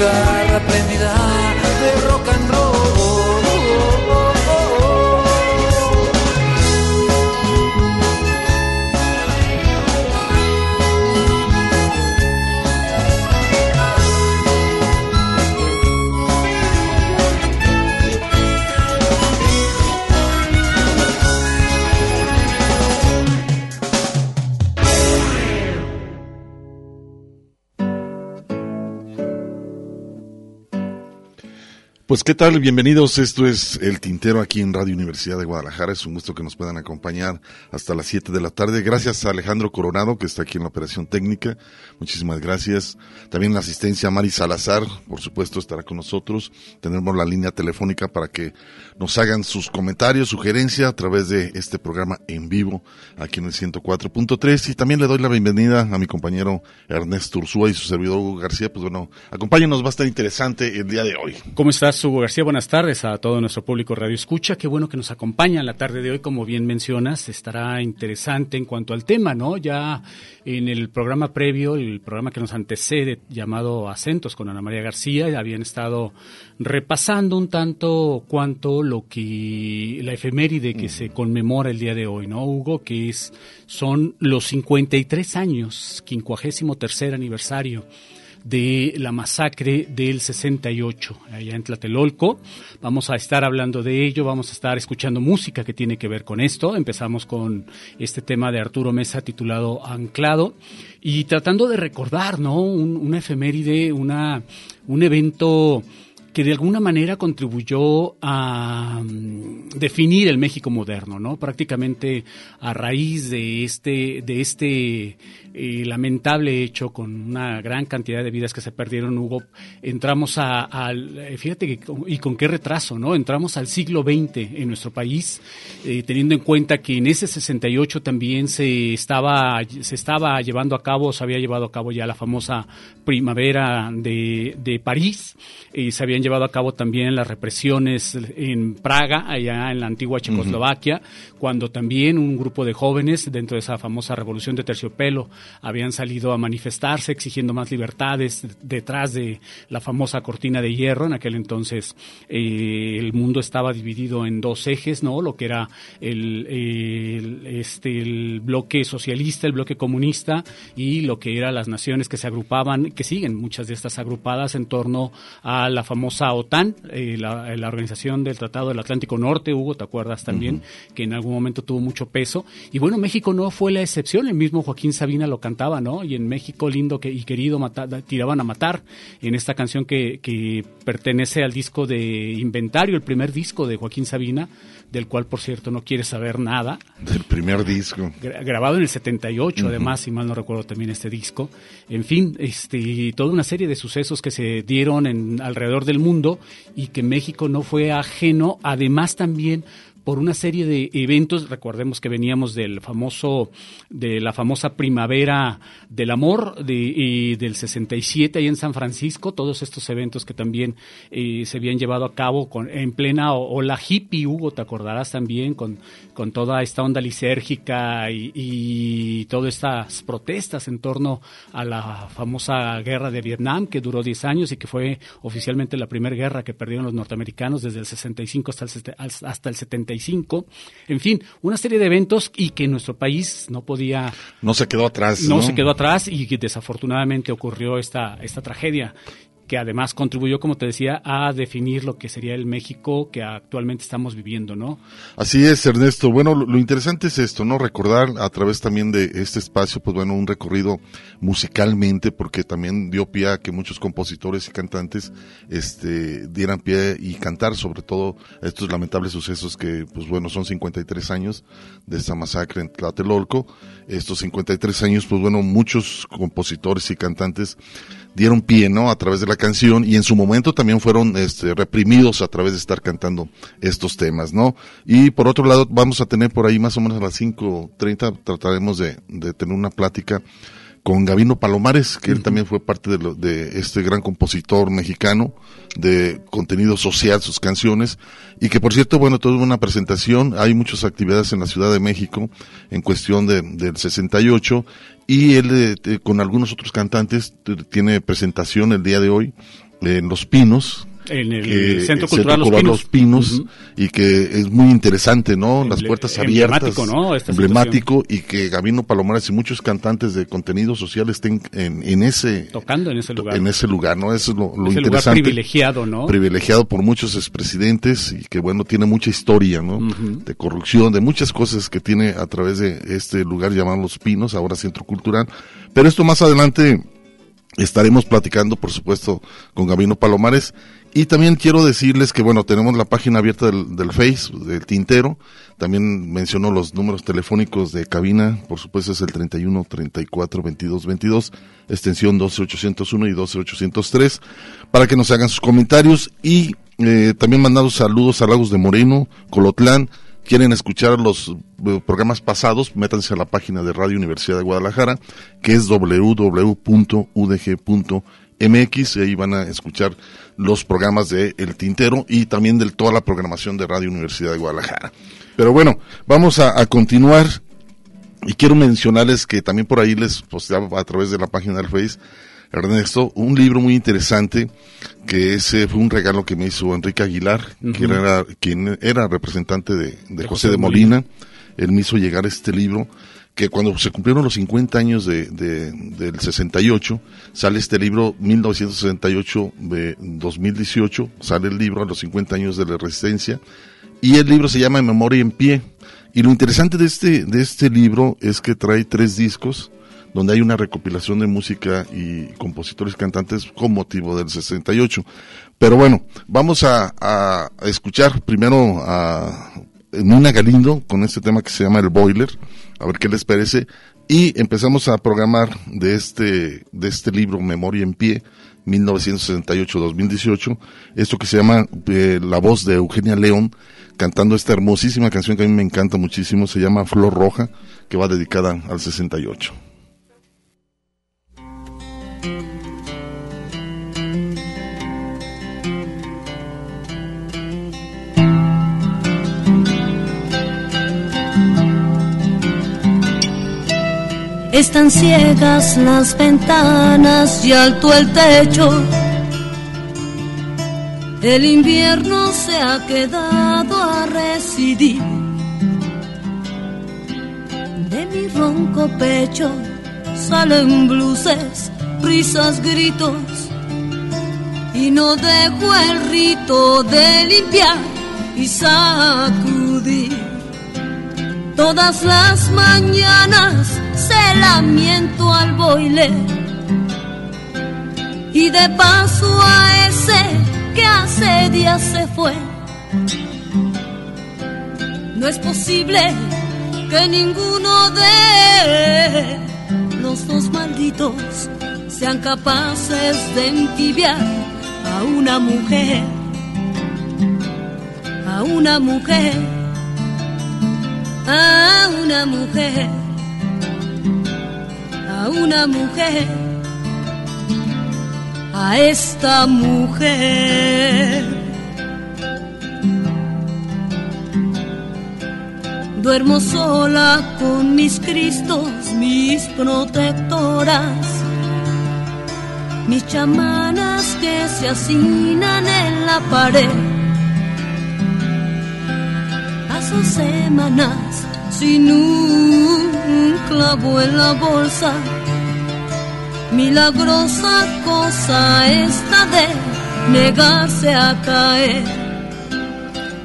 Mi Pues qué tal, bienvenidos. Esto es El Tintero aquí en Radio Universidad de Guadalajara. Es un gusto que nos puedan acompañar hasta las 7 de la tarde. Gracias a Alejandro Coronado que está aquí en la operación técnica. Muchísimas gracias. También la asistencia a Mari Salazar, por supuesto, estará con nosotros. Tenemos la línea telefónica para que nos hagan sus comentarios, sugerencias a través de este programa en vivo aquí en el 104.3. Y también le doy la bienvenida a mi compañero Ernesto Ursúa y su servidor Hugo García. Pues bueno, acompáñenos, va a estar interesante el día de hoy. ¿Cómo estás, Hugo García? Buenas tardes a todo nuestro público Radio Escucha. Qué bueno que nos acompaña en la tarde de hoy, como bien mencionas. Estará interesante en cuanto al tema, ¿no? Ya en el programa previo, el programa que nos antecede, llamado Acentos con Ana María García, habían estado repasando un tanto cuanto lo que la efeméride que se conmemora el día de hoy, ¿no, Hugo? Que es son los 53 años, 53 aniversario de la masacre del 68 allá en Tlatelolco. Vamos a estar hablando de ello, vamos a estar escuchando música que tiene que ver con esto. Empezamos con este tema de Arturo Mesa titulado Anclado y tratando de recordar, ¿no? Un, una efeméride, una, un evento que de alguna manera contribuyó a mm, definir el México moderno, ¿no? Prácticamente a raíz de este, de este eh, lamentable hecho con una gran cantidad de vidas que se perdieron, Hugo, entramos a, al, eh, fíjate que, y con qué retraso, ¿no? Entramos al siglo XX en nuestro país, eh, teniendo en cuenta que en ese 68 también se estaba, se estaba llevando a cabo, se había llevado a cabo ya la famosa primavera de, de París, y se habían llevado a cabo también las represiones en Praga, allá en la antigua Checoslovaquia, cuando también un grupo de jóvenes dentro de esa famosa revolución de terciopelo habían salido a manifestarse exigiendo más libertades detrás de la famosa cortina de hierro. En aquel entonces eh, el mundo estaba dividido en dos ejes, ¿no? Lo que era el, el, este, el bloque socialista, el bloque comunista y lo que eran las naciones que se agrupaban, que siguen muchas de estas agrupadas en torno a la famosa OTAN, eh, la, la, organización del Tratado del Atlántico Norte, Hugo, ¿te acuerdas también? Uh -huh. Que en algún momento tuvo mucho peso. Y bueno, México no fue la excepción, el mismo Joaquín Sabina lo cantaba, ¿no? Y en México lindo que, y querido tiraban a matar en esta canción que, que pertenece al disco de Inventario, el primer disco de Joaquín Sabina, del cual por cierto no quiere saber nada. Del primer disco. Gra grabado en el 78, uh -huh. además, si mal no recuerdo también este disco. En fin, este, toda una serie de sucesos que se dieron en, alrededor del mundo y que México no fue ajeno, además también por una serie de eventos, recordemos que veníamos del famoso, de la famosa primavera del amor de, y del 67 ahí en San Francisco, todos estos eventos que también eh, se habían llevado a cabo con, en plena ola hippie, Hugo, te acordarás también, con, con toda esta onda lisérgica y, todas estas protestas en torno a la famosa guerra de Vietnam, que duró 10 años y que fue oficialmente la primera guerra que perdieron los norteamericanos desde el 65 hasta el, hasta el 70 en fin, una serie de eventos y que nuestro país no podía... No se quedó atrás. No, no se quedó atrás y que desafortunadamente ocurrió esta, esta tragedia que además contribuyó, como te decía, a definir lo que sería el México que actualmente estamos viviendo, ¿no? Así es, Ernesto. Bueno, lo, interesante es esto, ¿no? Recordar a través también de este espacio, pues bueno, un recorrido musicalmente, porque también dio pie a que muchos compositores y cantantes, este, dieran pie y cantar sobre todo estos lamentables sucesos que, pues bueno, son 53 años de esta masacre en Tlatelolco. Estos 53 años, pues bueno, muchos compositores y cantantes dieron pie, ¿no? A través de la canción y en su momento también fueron este, reprimidos a través de estar cantando estos temas, ¿no? Y por otro lado, vamos a tener por ahí más o menos a las 5.30, trataremos de, de tener una plática con Gavino Palomares, que él también fue parte de, lo, de, este gran compositor mexicano de contenido social, sus canciones, y que por cierto, bueno, tuvo una presentación, hay muchas actividades en la Ciudad de México en cuestión de, del 68, y él eh, con algunos otros cantantes tiene presentación el día de hoy en Los Pinos, en el que, Centro Cultural, Centro Cultural Los Pinos, uh -huh. y que es muy interesante, ¿no? Las puertas abiertas. Emblemático, ¿no? Esta emblemático y que Gabino Palomares y muchos cantantes de contenido social estén en, en ese... Tocando en ese lugar. En ese lugar, ¿no? Eso es lo, lo ese interesante. Lugar privilegiado, ¿no? Privilegiado por muchos expresidentes y que, bueno, tiene mucha historia, ¿no? Uh -huh. De corrupción, de muchas cosas que tiene a través de este lugar llamado Los Pinos, ahora Centro Cultural. Pero esto más adelante estaremos platicando, por supuesto, con Gabino Palomares y también quiero decirles que, bueno, tenemos la página abierta del, del Face, del Tintero. También mencionó los números telefónicos de cabina. Por supuesto, es el 31 34 22 22, extensión 12801 y 12803, para que nos hagan sus comentarios. Y eh, también mandar saludos a Lagos de Moreno, Colotlán. Quieren escuchar los eh, programas pasados, métanse a la página de Radio Universidad de Guadalajara, que es www.udg.mx MX, y ahí van a escuchar los programas de El Tintero y también de toda la programación de Radio Universidad de Guadalajara. Pero bueno, vamos a, a continuar y quiero mencionarles que también por ahí les posteaba a través de la página del Face, Ernesto, un libro muy interesante que ese fue un regalo que me hizo Enrique Aguilar, uh -huh. era, quien era representante de, de, de José, José de Molina. Molina. Él me hizo llegar este libro que cuando se cumplieron los 50 años de, del 68, sale este libro 1968 de 2018, sale el libro a los 50 años de la resistencia, y el libro se llama Memoria en pie. Y lo interesante de este, de este libro es que trae tres discos, donde hay una recopilación de música y compositores cantantes con motivo del 68. Pero bueno, vamos a, a escuchar primero a Nina Galindo con este tema que se llama El Boiler, a ver qué les parece. Y empezamos a programar de este, de este libro Memoria en Pie, 1968-2018, esto que se llama eh, La voz de Eugenia León, cantando esta hermosísima canción que a mí me encanta muchísimo, se llama Flor Roja, que va dedicada al 68. Están ciegas las ventanas y alto el techo. El invierno se ha quedado a residir. De mi ronco pecho salen bluses, risas, gritos. Y no dejo el rito de limpiar y sacudir. Todas las mañanas se lamiento al boiler y de paso a ese que hace días se fue. No es posible que ninguno de los dos malditos sean capaces de entibiar a una mujer, a una mujer, a una mujer a una mujer, a esta mujer. Duermo sola con mis cristos, mis protectoras, mis chamanas que se hacinan en la pared. Semanas sin un clavo en la bolsa. Milagrosa cosa esta de negarse a caer.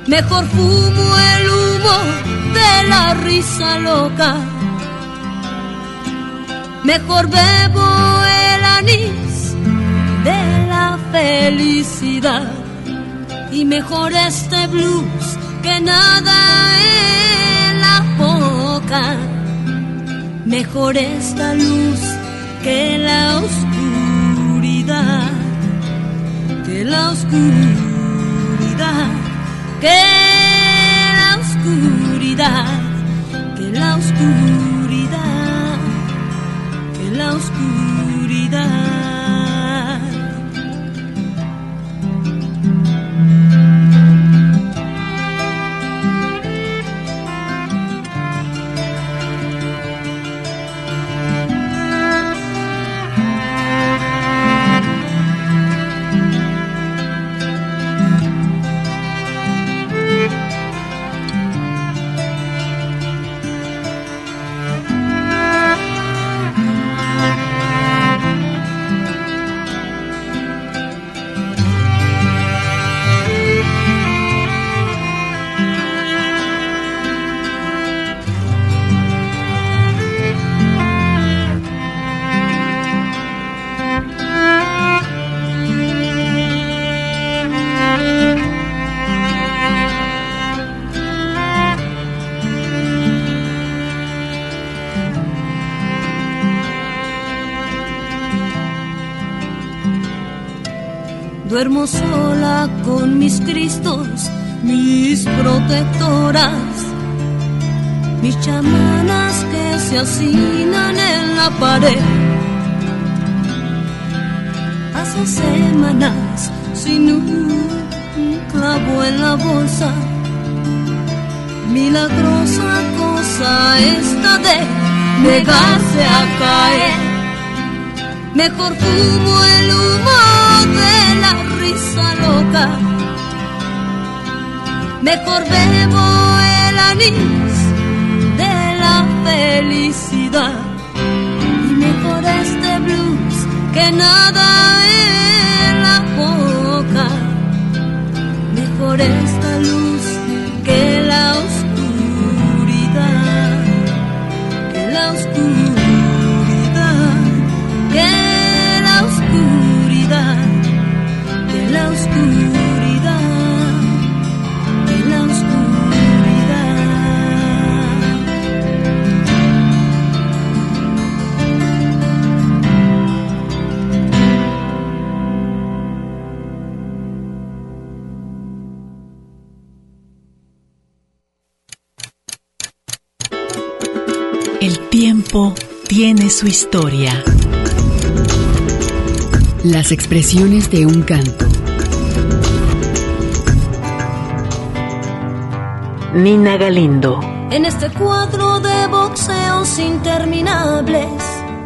Mejor fumo el humo de la risa loca. Mejor bebo el anís de la felicidad. Y mejor este blues que nada es mejor esta luz que la oscuridad, que la oscuridad, que la oscuridad, que la oscuridad, que la oscuridad. Duermo sola con mis cristos, mis protectoras, mis chamanas que se hacinan en la pared. Paso semanas sin un clavo en la bolsa. Milagrosa cosa esta de negarse a caer. Mejor fumo el humo de la risa loca. Mejor bebo el anís de la felicidad. Y mejor este blues que nada en la boca. Mejor esta luz que la oscuridad. Que la oscuridad. Tiempo tiene su historia. Las expresiones de un canto. Nina Galindo. En este cuadro de boxeos interminables.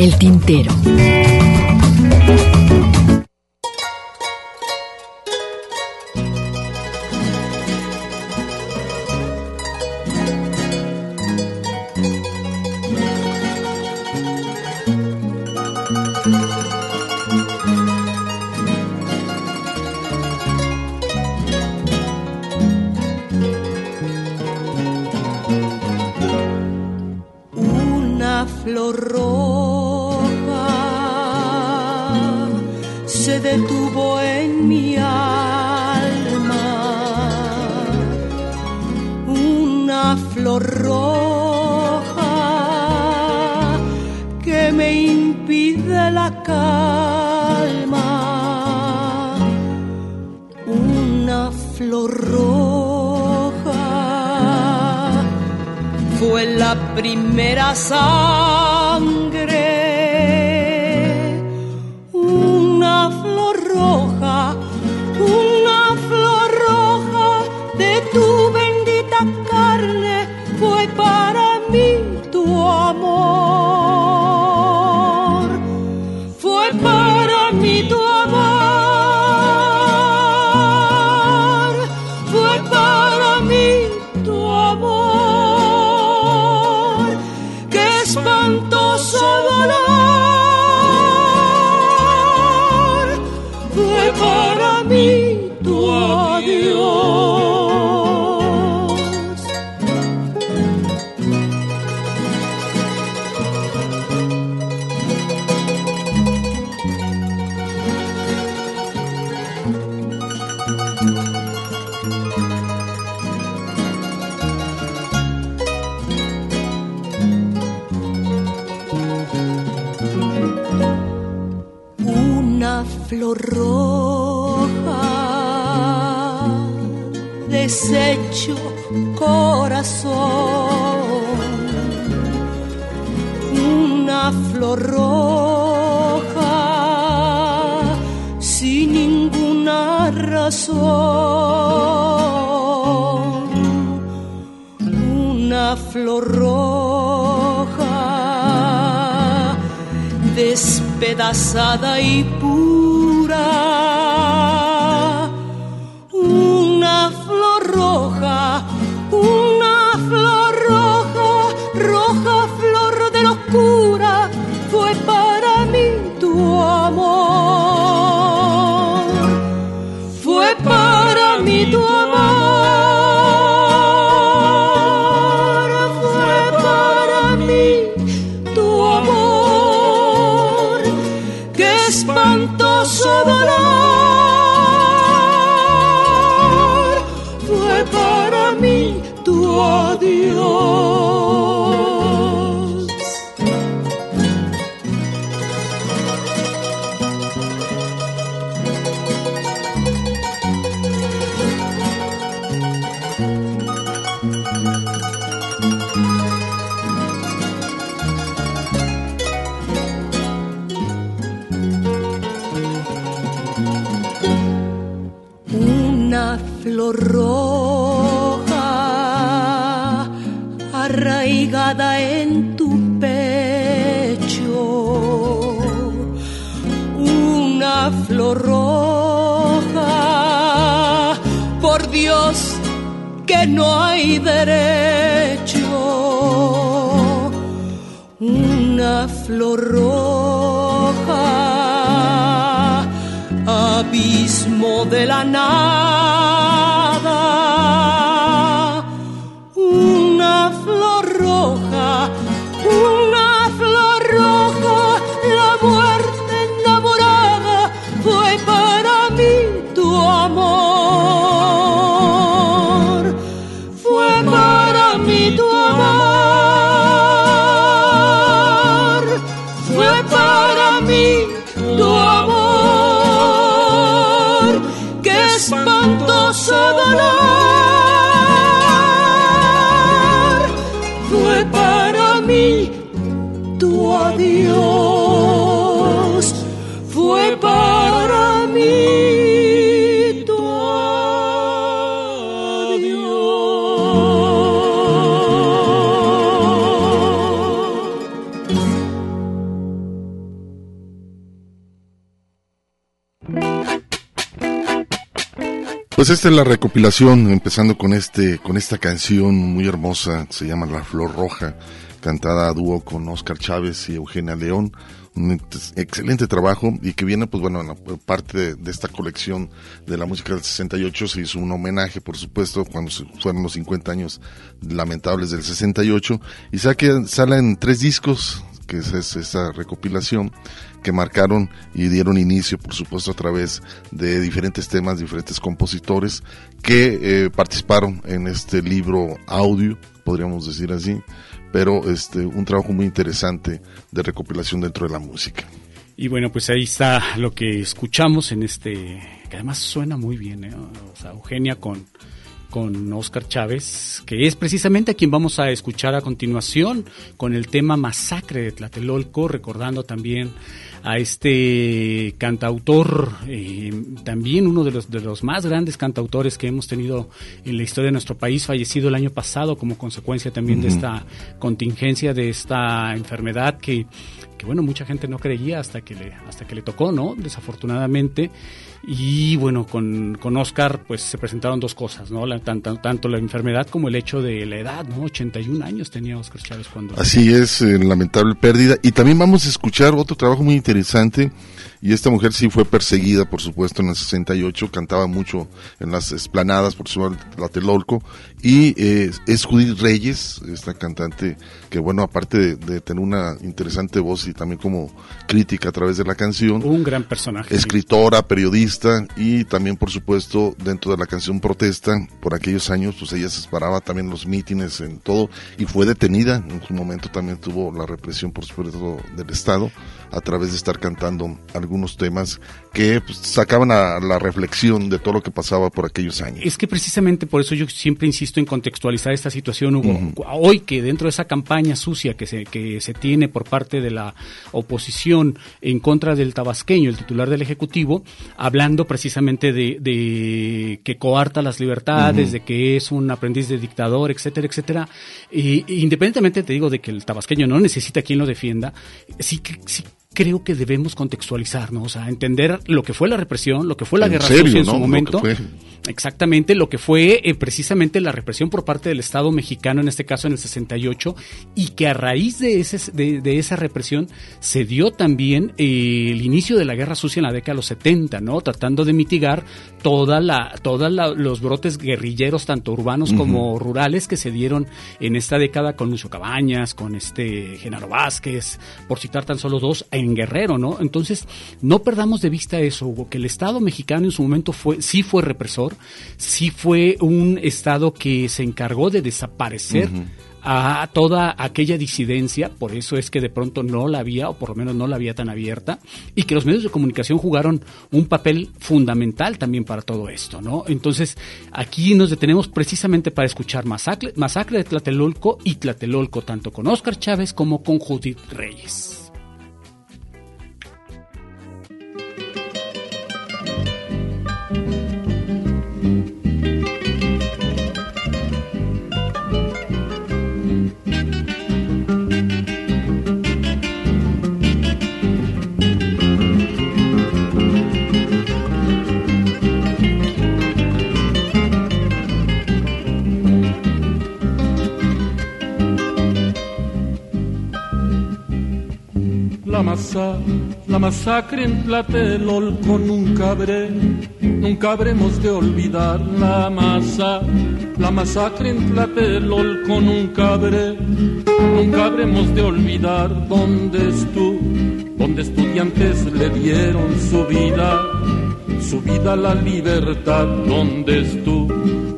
El tintero. Flor flor roja que me impide la calma. Una flor roja fue la primera sangre. Ninguna razón, una flor roja despedazada y pura. No hay derecho. Una flor roja abismo de la nada. Pues esta es la recopilación, empezando con este, con esta canción muy hermosa, se llama La Flor Roja, cantada a dúo con Oscar Chávez y Eugenia León. Un ex- excelente trabajo y que viene, pues bueno, en parte de, esta colección de la música del 68 se hizo un homenaje, por supuesto, cuando fueron los 50 años lamentables del 68 y saque, salen tres discos, que es, es esa recopilación que marcaron y dieron inicio, por supuesto, a través de diferentes temas, diferentes compositores que eh, participaron en este libro audio, podríamos decir así, pero este un trabajo muy interesante de recopilación dentro de la música. Y bueno, pues ahí está lo que escuchamos en este, que además suena muy bien, ¿eh? Eugenia con, con Oscar Chávez, que es precisamente a quien vamos a escuchar a continuación con el tema Masacre de Tlatelolco, recordando también a este cantautor, eh, también uno de los, de los más grandes cantautores que hemos tenido en la historia de nuestro país, fallecido el año pasado como consecuencia también de esta contingencia, de esta enfermedad que, que bueno, mucha gente no creía hasta que le, hasta que le tocó, ¿no? Desafortunadamente. Y bueno, con, con Oscar pues se presentaron dos cosas, ¿no? La- tanto, tanto la enfermedad como el hecho de la edad, ¿no? 81 años tenía Oscar Chávez cuando... Así es, eh, lamentable pérdida. Y también vamos a escuchar otro trabajo muy interesante. Y esta mujer sí fue perseguida, por supuesto, en el 68. Cantaba mucho en las esplanadas, por su Tlatelolco. Y eh, es Judith Reyes, esta cantante que, bueno, aparte de, de tener una interesante voz y también como crítica a través de la canción, Un gran personaje. escritora, periodista y también, por supuesto, dentro de la canción Protesta, por aquellos años, pues ella se paraba también los mítines, en todo, y fue detenida. En su momento también tuvo la represión, por supuesto, del Estado, a través de estar cantando algunos temas que pues, sacaban a la reflexión de todo lo que pasaba por aquellos años. Es que precisamente por eso yo siempre insisto en contextualizar esta situación, Hugo. Hoy que dentro de esa campaña sucia que se, que se tiene por parte de la oposición en contra del tabasqueño, el titular del Ejecutivo, hablando precisamente de, de que coarta las libertades, de que es un aprendiz de dictador, etcétera, etcétera. Y, independientemente, te digo, de que el tabasqueño no necesita quien lo defienda, sí que... Sí, creo que debemos contextualizar, ¿no? O sea, entender lo que fue la represión, lo que fue la guerra serio, sucia en ¿no? su momento. Exactamente, lo que fue eh, precisamente la represión por parte del Estado mexicano, en este caso en el 68, y que a raíz de, ese, de, de esa represión se dio también eh, el inicio de la guerra sucia en la década de los 70, ¿no? Tratando de mitigar toda la, todos los brotes guerrilleros, tanto urbanos como rurales, que se dieron en esta década con Lucio Cabañas, con este Genaro Vázquez, por citar tan solo dos, e en Guerrero, ¿no? Entonces, no perdamos de vista eso, Hugo, que el Estado mexicano en su momento fue, sí fue represor, sí fue un Estado que se encargó de desaparecer a toda aquella disidencia, por eso es que de pronto no la había, o por lo menos no la había tan abierta, y que los medios de comunicación jugaron un papel fundamental también para todo esto, ¿no? Entonces, aquí nos detenemos precisamente para escuchar Masacre, Masacre de Tlatelolco y Tlatelolco, tanto con Óscar Chávez como con Judith Reyes. La masacre en Tlatelolco nunca habré, nunca habremos de olvidar la masa, la masacre en Tlatelolco nunca habré, nunca habremos de olvidar dónde estuvo, donde estudiantes le dieron su vida, su vida a la libertad, donde estuvo,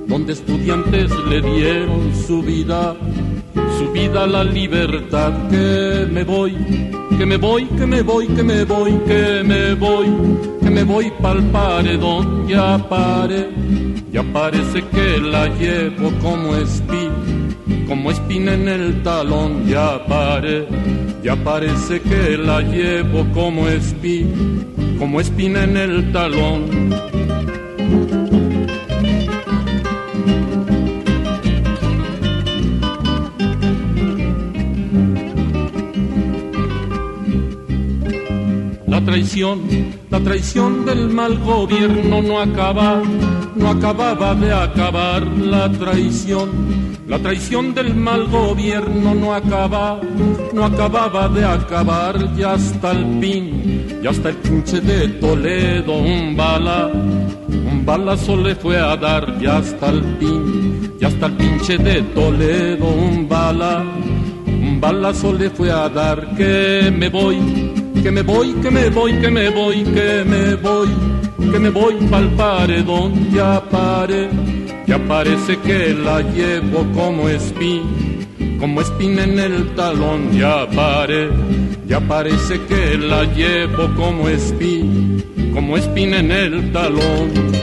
donde estudiantes le dieron su vida su vida la libertad que me voy, que me voy, que me voy, que me voy, que me voy, que me voy pa'l paredón, ya pare, ya parece que la llevo como espina, como espina en el talón, ya pare, ya parece que la llevo como espina, como espina en el talón. Traición, la traición del mal gobierno no acaba, no acababa de acabar. La traición. La traición del mal gobierno no acaba, no acababa de acabar. Ya hasta el fin, ya hasta el pinche de Toledo un bala, un balazo le fue a dar. Ya hasta el fin, ya hasta el pinche de Toledo un bala, un balazo le fue a dar. Que me voy que me voy, que me voy, que me voy, que me voy, que me voy pa'l paredón, ya pare, ya parece que la llevo como espina, como espina en el talón, ya pare, ya parece que la llevo como espina, como espina en el talón.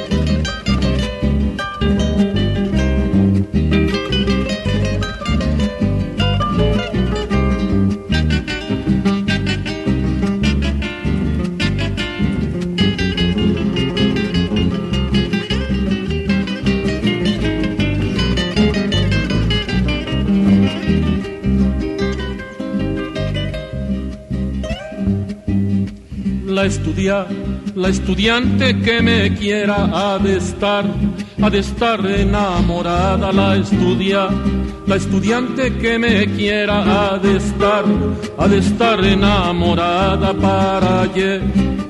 La estudiante que me quiera ha de estar, ha de estar enamorada la estudia, la estudiante que me quiera ha de estar, ha de estar enamorada para,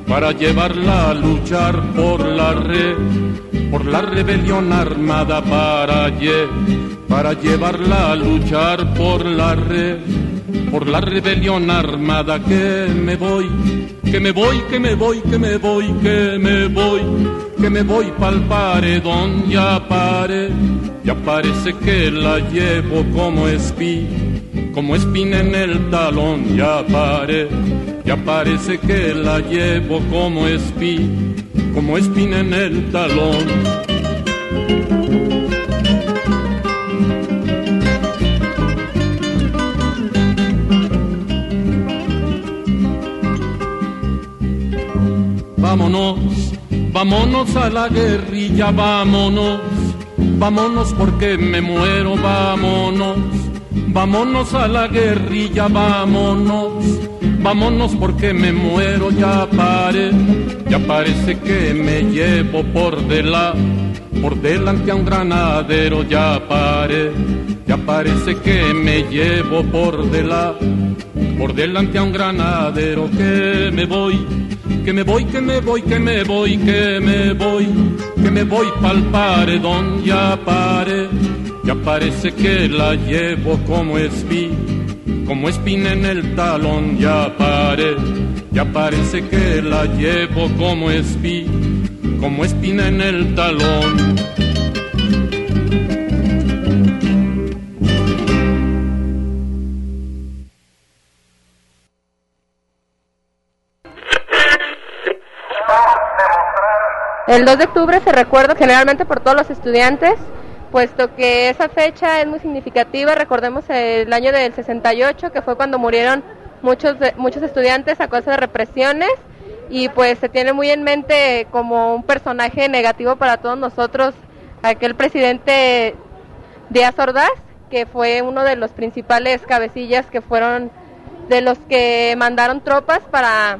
para llevarla a luchar por la red, por la rebelión armada para, para llevarla a luchar por la red, por la rebelión armada que me voy que me voy, que me voy, que me voy, que me voy, que me voy pa'l paredón, ya pare, ya parece que la llevo como espina, como espina en el talón, ya pare, ya parece que la llevo como espina, como espina en el talón. Vámonos, vámonos a la guerrilla, vámonos, vámonos porque me muero, vámonos, vámonos a la guerrilla, vámonos, vámonos porque me muero, ya pare, ya parece que me llevo por delante, por delante a un granadero, ya pare, ya parece que me llevo por delante, por delante a un granadero que me voy que me voy, que me voy, que me voy, que me voy, que me voy pa'l paredón, ya pare, ya parece que la llevo como espina, como espina en el talón, ya pare, Ya parece que la llevo como espí, como espina en el talón. El 2 de octubre se recuerda generalmente por todos los estudiantes, puesto que esa fecha es muy significativa. Recordemos el año del 68, que fue cuando murieron muchos, muchos estudiantes a causa de represiones y pues se tiene muy en mente como un personaje negativo para todos nosotros aquel presidente Díaz Ordaz, que fue uno de los principales cabecillas que fueron de los que mandaron tropas para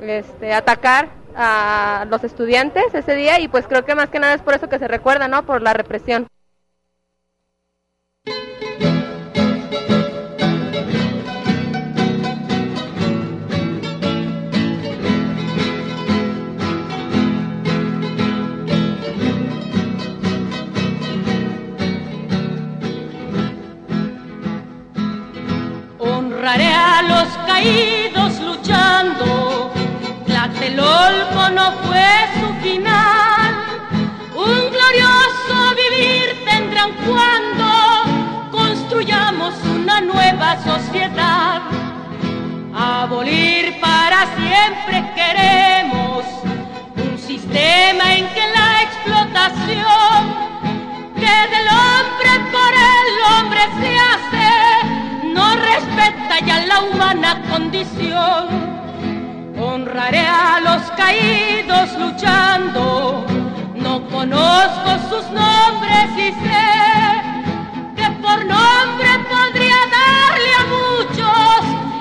este, atacar a los estudiantes ese día y pues creo que más que nada es por eso que se recuerda, ¿no? Por la represión. Honraré a los caídos luchando Tlatelolco no fue su final. Un glorioso vivir tendrán cuando construyamos una nueva sociedad. Abolir para siempre queremos un sistema en que la explotación que del hombre por el hombre se hace no respeta ya la humana condición Honraré a los caídos luchando, no conozco sus nombres y sé que por nombre podría darle a muchos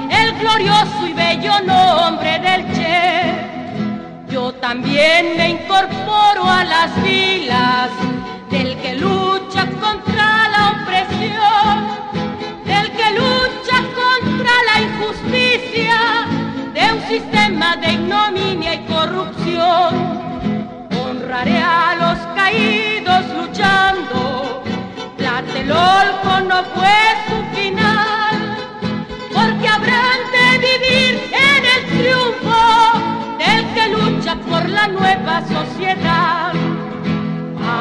el glorioso y bello nombre del Che. Yo también me incorporo a las filas del que lucha contra la opresión, del que lucha contra la injusticia un sistema de ignominia y corrupción. Honraré a los caídos luchando, Tlatelolco no fue su final, porque habrán de vivir en el triunfo del que lucha por la nueva sociedad.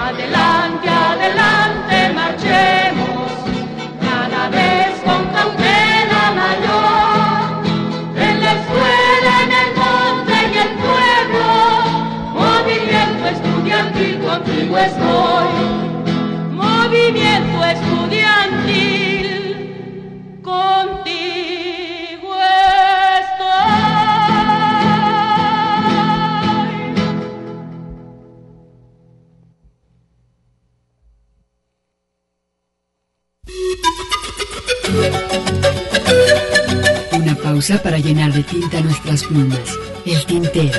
Adelante, adelante, marchemos, cada vez con cautela contigo estoy. Movimiento estudiantil contigo. Una pausa para llenar de tinta nuestras plumas. El tintero.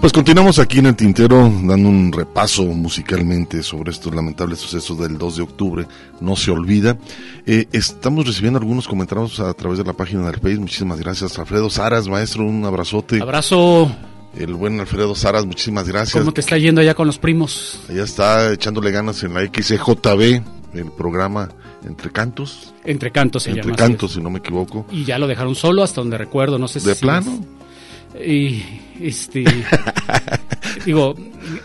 Pues continuamos aquí en el tintero dando un repaso musicalmente sobre estos lamentables sucesos del 2 de octubre. No se olvida. Eh, estamos recibiendo algunos comentarios a través de la página del Face. Muchísimas gracias. Alfredo Saras, maestro, un abrazote. Abrazo. El buen Alfredo Saras, muchísimas gracias. ¿Cómo te está yendo allá con los primos? Allá está echándole ganas en la XJB, el programa Entre Cantos. Entre Cantos se Entre Cantos, si no me equivoco. Y ya lo dejaron solo hasta donde recuerdo, no sé si... ¿De plano? Y este digo,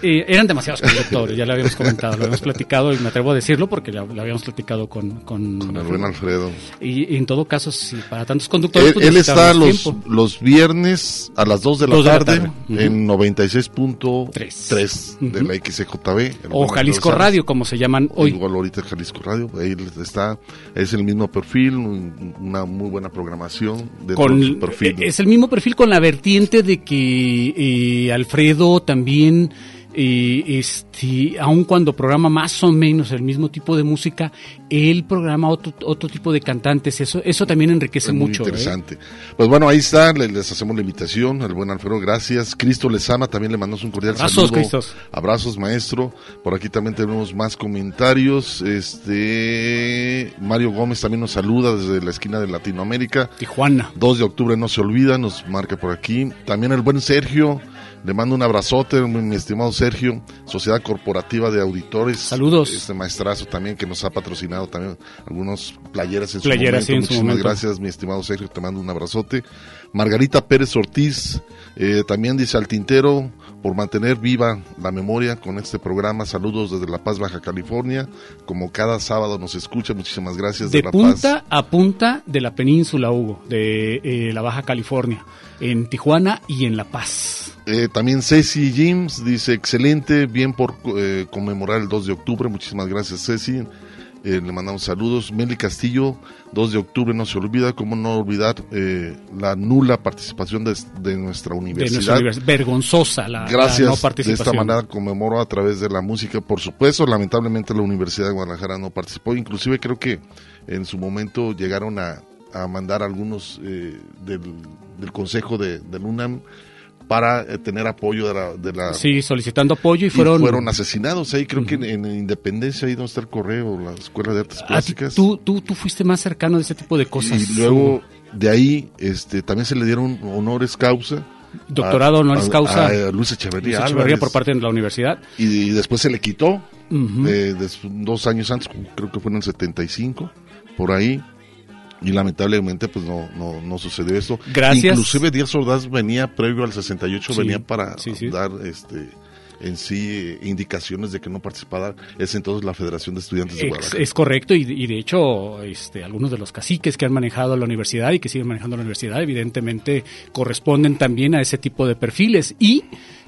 eh, eran demasiados conductores, ya lo habíamos comentado, lo habíamos platicado y me atrevo a decirlo porque lo, habíamos platicado con... Con, con el buen Alfredo. Y, en todo caso, si para tantos conductores... Él, pues, está los, los viernes a las 2 de la tarde, en 96.3 de la XCJB. O Jalisco Radio, como se llaman hoy. Igual ahorita Jalisco Radio, ahí está, es el mismo perfil, una muy buena programación de con, perfil. Es el mismo perfil con la vertiente de que eh, Alfredo también y este, aun cuando programa más o menos el mismo tipo de música, él programa otro, otro tipo de cantantes. Eso, eso también enriquece Es muy mucho. ¿eh? interesante. Pues bueno, ahí está, le- les hacemos la invitación al buen Alfredo, gracias. Cristo les ama, también le mandamos un cordial Abrazos, saludo. Cristos. Abrazos, maestro. Por aquí también tenemos más comentarios. Este Mario Gómez también nos saluda desde la esquina de Latinoamérica. Tijuana. 2 de octubre no se olvida, nos marca por aquí. También el buen Sergio, le mando un abrazote, mi, estimado Sergio, Sociedad Corporativa de Auditores. Saludos. Este maestrazo también que nos ha patrocinado también algunos playeras en Playeras, su sí, momento. su Muchísimas momento. gracias, mi estimado Sergio, te mando un abrazote. Margarita Pérez Ortiz, eh, también dice al tintero, por mantener viva la memoria con este programa. Saludos desde La Paz, Baja California. Como cada sábado nos escucha, muchísimas gracias De La punta Paz. a punta de la península, Hugo, de eh, la Baja California, en Tijuana y en La Paz. Eh, también Ceci James dice, excelente, bien por eh, conmemorar el 2 de octubre. Muchísimas gracias, Ceci. Eh, le mandamos saludos. Meli Castillo, 2 de octubre, no se olvida. ¿Cómo no olvidar eh, la nula participación de, de nuestra De universidad? nuestra universidad. Vergonzosa la, la Gracias. no de participación. esta manera conmemoro a través de la música. Por supuesto, lamentablemente la Universidad de Guadalajara no participó. Inclusive creo que en su momento llegaron a, a mandar algunos eh, del, del consejo de, del UNAM para eh, tener apoyo de la... De la Sí, solicitando apoyo y y fueron... fueron asesinados. Ahí creo que en, en Independencia, ahí donde está el correo, la Escuela de Artes A ti- Plásticas. tú, tú, tú fuiste más cercano de ese tipo de cosas. y luego de ahí este también se le dieron honores causa. Doctorado a- honoris a- causa. A, Luis Echeverría. Luis Echeverría por parte de la universidad. y, después se le quitó Ujú. eh, des- dos años antes creo que fue en el 75 por ahí y lamentablemente pues no no, no sucedió esto Gracias. inclusive Díaz Ordaz venía previo al 68 Sí, venía para sí, sí. dar este en sí eh, indicaciones de que no participara. Es entonces la Federación de Estudiantes de Es, Guadalajara. es correcto y, y de hecho este, algunos de los caciques que han manejado la universidad y que siguen manejando la universidad evidentemente corresponden también a ese tipo de perfiles. Y,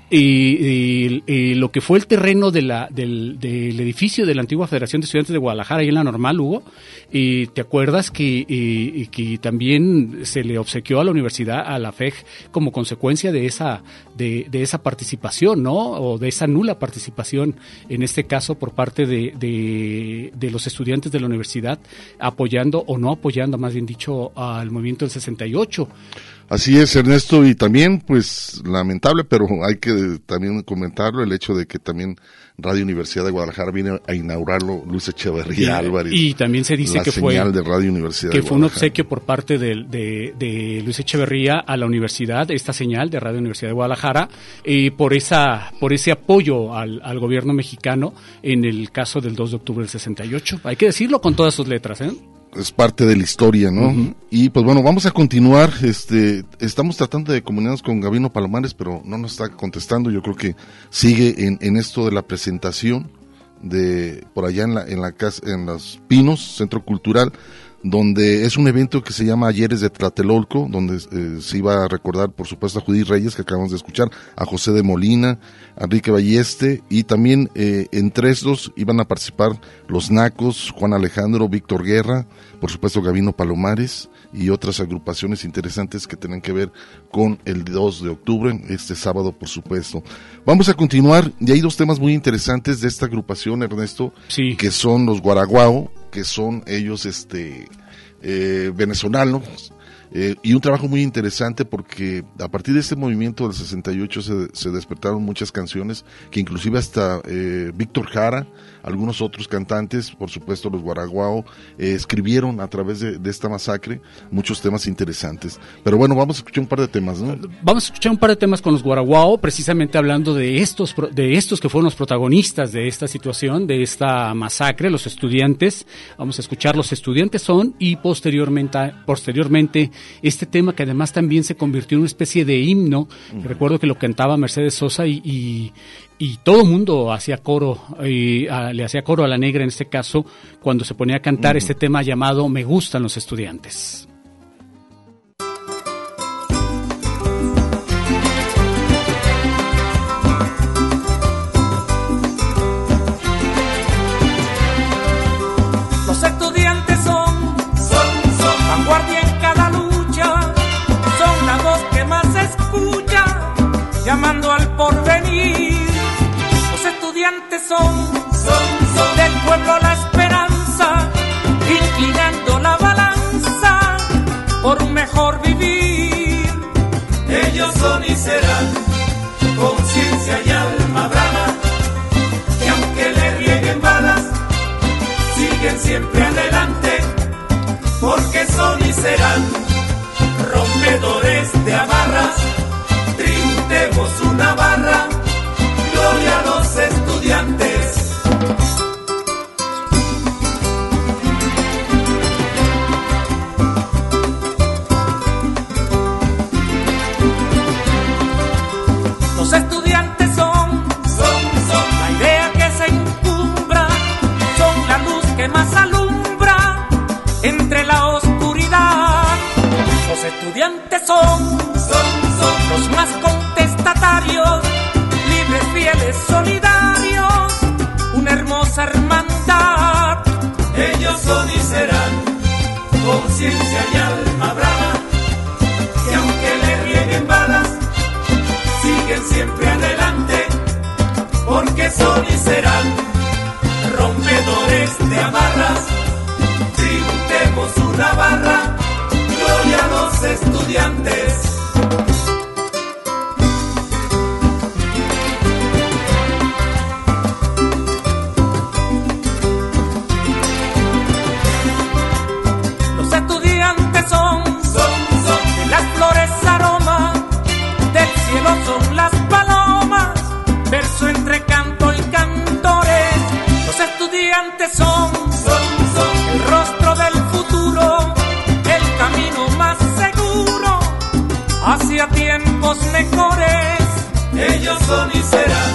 y- lo que fue el terreno de la, del, del edificio de la antigua Federación de Estudiantes de Guadalajara y en la normal Hugo y te acuerdas que, y que también se le obsequió a la universidad a la FEG como consecuencia de esa de, de esa participación no o de esa nula participación en este caso por parte de, de, de los estudiantes de la universidad apoyando o no apoyando más bien dicho al movimiento del 68 Así es, Ernesto, y también, pues, lamentable, pero hay que también comentarlo, el hecho de que también Radio Universidad de Guadalajara viene a inaugurarlo Luis Echeverría Y- Álvarez. y también se dice la que fue- señal de Radio Universidad que de fue un obsequio por parte del- de, de Luis Echeverría a la universidad, esta señal de Radio Universidad de Guadalajara, y por esa por ese apoyo al, al gobierno mexicano en el caso del 2 de octubre del 68. Hay que decirlo con todas sus letras, ¿eh? Es parte de la historia, ¿no? Y pues bueno, vamos a continuar. Este, estamos tratando de comunicarnos con Gabino Palomares, pero no nos está contestando. Yo creo que sigue en, en esto de la presentación de por allá en la en la casa en los Pinos Centro Cultural donde es un evento que se llama Ayeres de Tlatelolco, donde eh, se iba a recordar, por supuesto, a Judith Reyes, que acabamos de escuchar, a José de Molina, Enrique Balleste, y también eh, entre estos iban a participar los Nacos, Juan Alejandro, Víctor Guerra, por supuesto, Gavino Palomares, y otras agrupaciones interesantes que tienen que ver con el 2 de octubre, este sábado, por supuesto. Vamos a continuar, y hay dos temas muy interesantes de esta agrupación, Ernesto, que son los Guaraguao, que son ellos este eh, venezolanos eh, y un trabajo muy interesante porque a partir de este movimiento del 68 se, se despertaron muchas canciones que inclusive hasta eh, Víctor Jara, algunos otros cantantes, por supuesto los Guaraguao, eh, escribieron a través de, de esta masacre muchos temas interesantes. Pero bueno, vamos a escuchar un par de temas, ¿no? Vamos a escuchar un par de temas con los Guaraguao, precisamente hablando de estos, de estos que fueron los protagonistas de esta situación, de esta masacre, los estudiantes. Vamos a escuchar Los estudiantes son y posteriormente, posteriormente este tema que además también se convirtió en una especie de himno. Recuerdo que lo cantaba Mercedes Sosa y, y, y todo mundo hacía coro, y, a- le hacía coro a la negra en este caso, cuando se ponía a cantar este tema llamado Me gustan los estudiantes. son, son, son del pueblo la esperanza, inclinando la balanza por un mejor vivir. Ellos son y serán conciencia y alma brava, que aunque le rieguen balas, siguen siempre adelante, porque son y serán rompedores de amarras, trintemos una barra estudiantes son, son, son los más contestatarios, libres, fieles, solidarios, una hermosa hermandad. Ellos son y serán conciencia y alma brava, que aunque le rieguen balas, siguen siempre adelante, porque son y serán rompedores de amarras. Tributemos una barra, estudiantes. Tiempos mejores. Ellos son y serán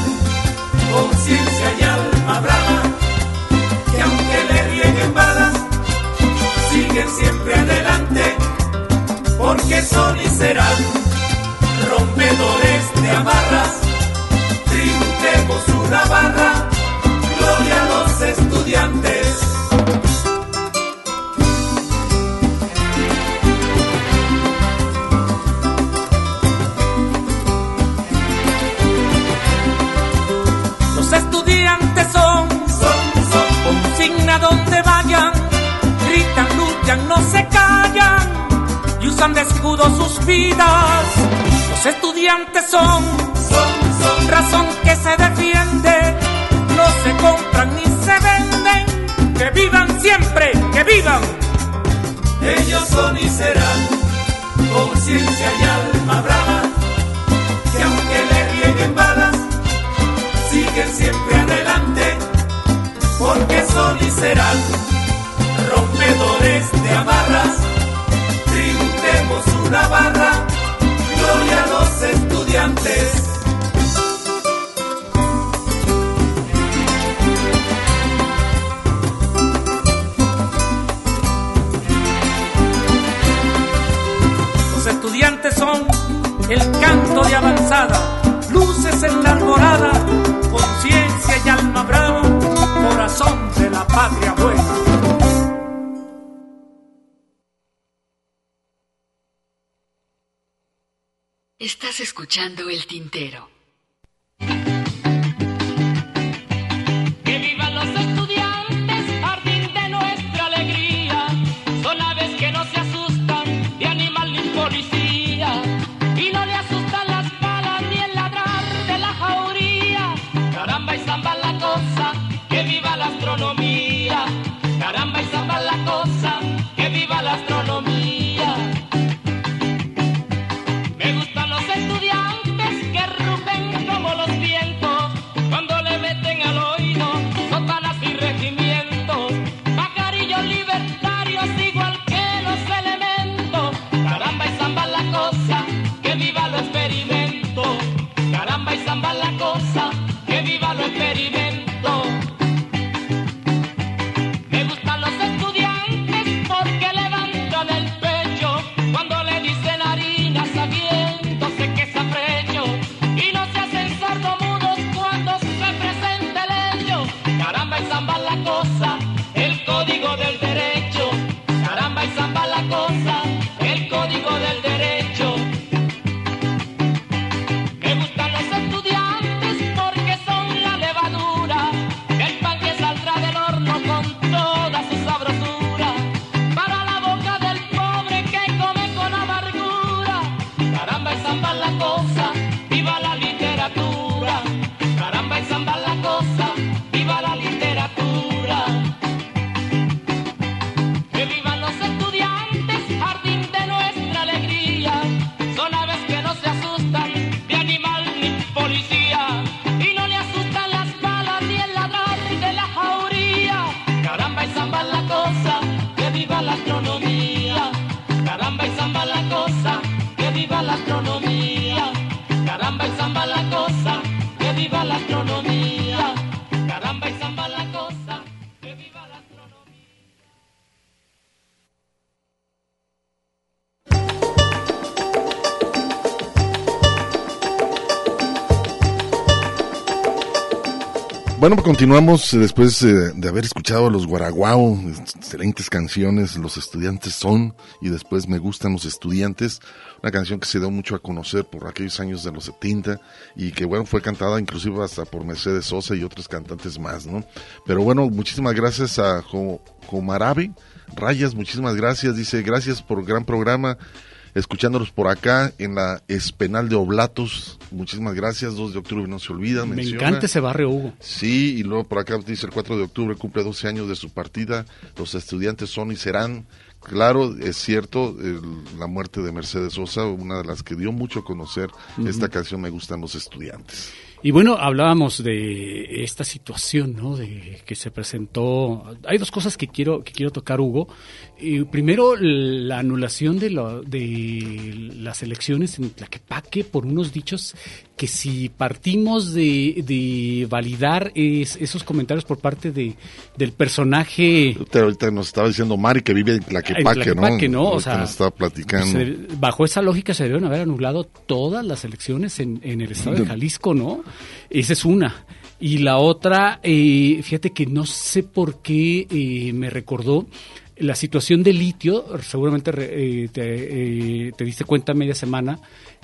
conciencia y alma brava, que aunque le rieguen balas, siguen siempre adelante, porque son y serán rompedores de amarras. Tributemos una barra, gloria a los estudiantes. Usan de escudo sus vidas. Los estudiantes son, son, son razón que se defiende, no se compran ni se venden, que vivan siempre, que vivan. Ellos son y serán conciencia y alma brava, que aunque le rieguen balas, siguen siempre adelante, porque son y serán rompedores de amarras. Tributemos una barra, gloria a los estudiantes. Los estudiantes son el canto de avanzada, luces en la alborada, conciencia y alma brava, corazón de la patria buena. Estás escuchando el tintero. Bueno, pues continuamos eh, después eh, de haber escuchado los Guaraguao, excelentes canciones, Los estudiantes son, y después Me gustan los estudiantes, una canción que se dio mucho a conocer por aquellos años de los 70 y que bueno, fue cantada inclusive hasta por Mercedes Sosa y otros cantantes más, ¿no? Pero bueno, muchísimas gracias a Comarabi Rayas, muchísimas gracias, dice, gracias por gran programa escuchándolos por acá en la Espenal de Oblatos. Muchísimas gracias, 2 de octubre no se olvida. Me encanta ese barrio, Hugo. Sí, y luego por acá dice el 4 de octubre cumple 12 años de su partida. Los estudiantes son y serán. Claro, es cierto, la muerte de Mercedes Sosa, una de las que dio mucho a conocer esta canción Me gustan los estudiantes. Y bueno, hablábamos de esta situación, ¿no? De que se presentó. Hay dos cosas que quiero que quiero tocar, Hugo. Primero, la anulación de, lo, de las elecciones en Tlaquepaque por unos dichos que si partimos de, de validar esos comentarios por parte de, del personaje... ahorita nos estaba diciendo Mari que vive en Tlaquepaque, ¿no? ¿no? O sea, nos estaba platicando. bajo esa lógica se debieron haber anulado todas las elecciones en, en el estado de Jalisco, ¿no? Esa es una. Y la otra, eh, fíjate que no sé por qué eh, me recordó la situación de litio, seguramente eh, te, te, diste cuenta media semana,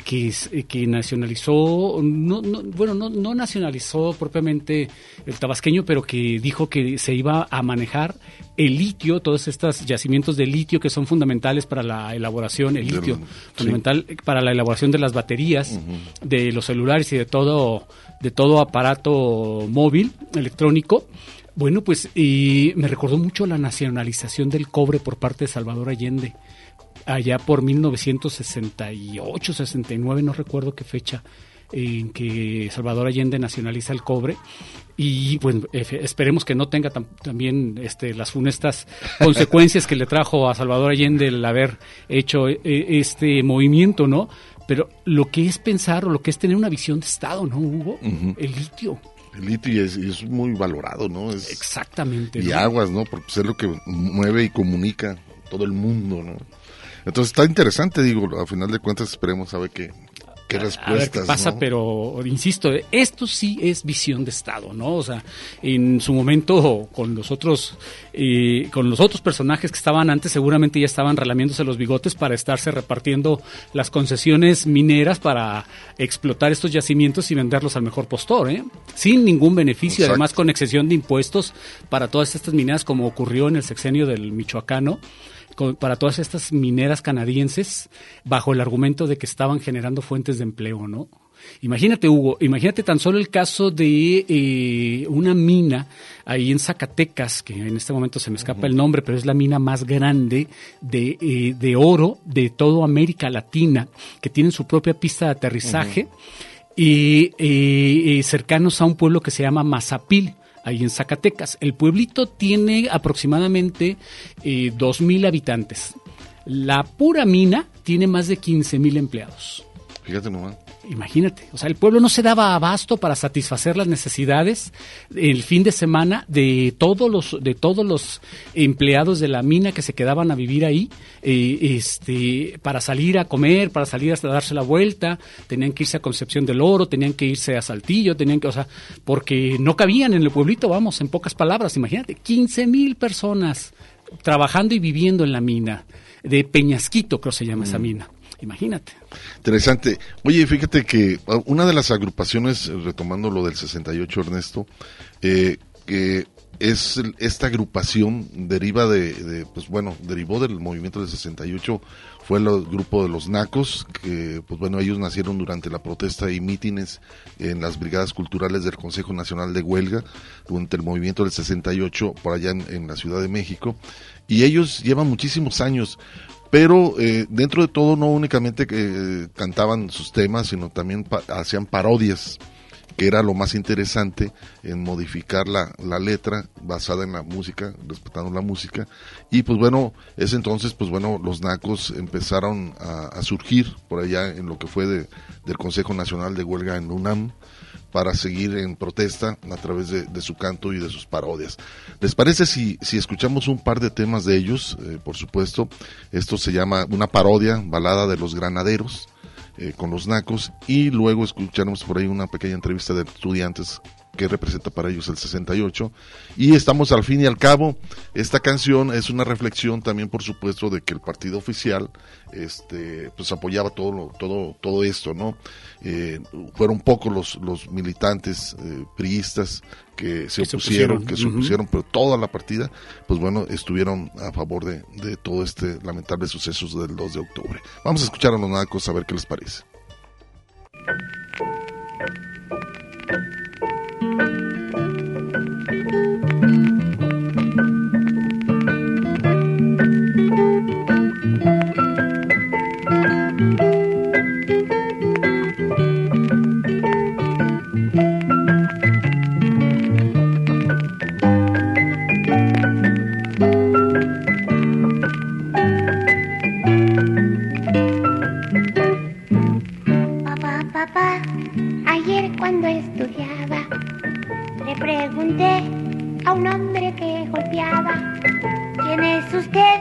que, que nacionalizó, no, no, bueno, no, no nacionalizó propiamente el tabasqueño, pero que dijo que se iba a manejar el litio, todos estos yacimientos de litio que son fundamentales para la elaboración, el litio, fundamental para la elaboración de las baterías, de los celulares y de todo, de todo aparato móvil electrónico. Bueno, pues y me recordó mucho la nacionalización del cobre por parte de Salvador Allende, allá por 1968, 69, no recuerdo qué fecha, en que Salvador Allende nacionaliza el cobre y bueno, esperemos que no tenga también este, las funestas consecuencias que le trajo a Salvador Allende el haber hecho e, e, este movimiento, ¿no? Pero lo que es pensar o lo que es tener una visión de Estado, ¿no, Hugo? El litio. El litio es, es muy valorado, ¿no? Es, Exactamente. Y aguas, ¿no? Porque es lo que mueve y comunica todo el mundo, ¿no? Entonces está interesante, digo, a final de cuentas esperemos a ver qué, qué respuestas. pasa, pero insisto, esto sí es visión de Estado, ¿no? O sea, en su momento con los otros, eh, con los otros personajes que estaban antes, seguramente ya estaban relamiéndose los bigotes para estarse repartiendo las concesiones mineras para explotar estos yacimientos y venderlos al mejor postor, ¿eh? Sin ningún beneficio, además con excesión de impuestos para todas estas mineras, como ocurrió en el sexenio del Michoacano para todas estas mineras canadienses bajo el argumento de que estaban generando fuentes de empleo, ¿no? Imagínate, Hugo, imagínate tan solo el caso de eh, una mina ahí en Zacatecas, que en este momento se me escapa el nombre, pero es la mina más grande de, eh, de oro de toda América Latina, que tienen su propia pista de aterrizaje, y eh, cercanos a un pueblo que se llama Mazapil ahí en Zacatecas. El pueblito tiene aproximadamente eh, 2.000 habitantes. La pura mina tiene más de 15.000 empleados. Fíjate nomás. Imagínate, o sea, el pueblo no se daba abasto para satisfacer las necesidades el fin de semana de todos los de todos los empleados de la mina que se quedaban a vivir ahí, eh, este, para salir a comer, para salir hasta darse la vuelta, tenían que irse a Concepción del Oro, tenían que irse a Saltillo, tenían que, o sea, porque no cabían en el pueblito, vamos, en pocas palabras, imagínate, 15 mil personas trabajando y viviendo en la mina de Peñasquito, creo se llama esa mm. mina. Imagínate. Interesante. Oye, fíjate que ah, una de las agrupaciones, retomando lo del 68, Ernesto, eh, que es esta agrupación deriva de, pues bueno, derivó del movimiento del 68, fue el grupo de los Nacos, que pues bueno, ellos nacieron durante la protesta y mítines en las brigadas culturales del Consejo Nacional de Huelga, durante el movimiento del 68, por allá en la Ciudad de México, y ellos llevan muchísimos años pero eh, dentro de todo no únicamente eh, cantaban sus temas, sino también hacían parodias, que era lo más interesante en modificar la, la, letra basada en la música, respetando la música. Y pues bueno, ese entonces, pues bueno, los nacos empezaron a, a surgir por allá en lo que fue de, del Consejo Nacional de Huelga en UNAM para seguir en protesta a través de, su canto y de sus parodias. ¿Les parece si, escuchamos un par de temas de ellos? Eh, por supuesto, esto se llama una parodia, balada de los granaderos, eh, con los nacos, y luego escucharemos por ahí una pequeña entrevista de estudiantes que representa para ellos el 68. Y estamos al fin y al cabo, esta canción es una reflexión también, por supuesto, de que el partido oficial, este, pues apoyaba todo, todo, todo esto, ¿no? Eh, fueron pocos los, los militantes eh, priistas que se Que se opusieron, que se opusieron, pero toda la partida, pues bueno, estuvieron a favor de, de todo este lamentable sucesos del 2 de octubre. Vamos a escuchar a los nacos a ver qué les parece. Pregunté a un hombre que golpeaba, ¿quién es usted?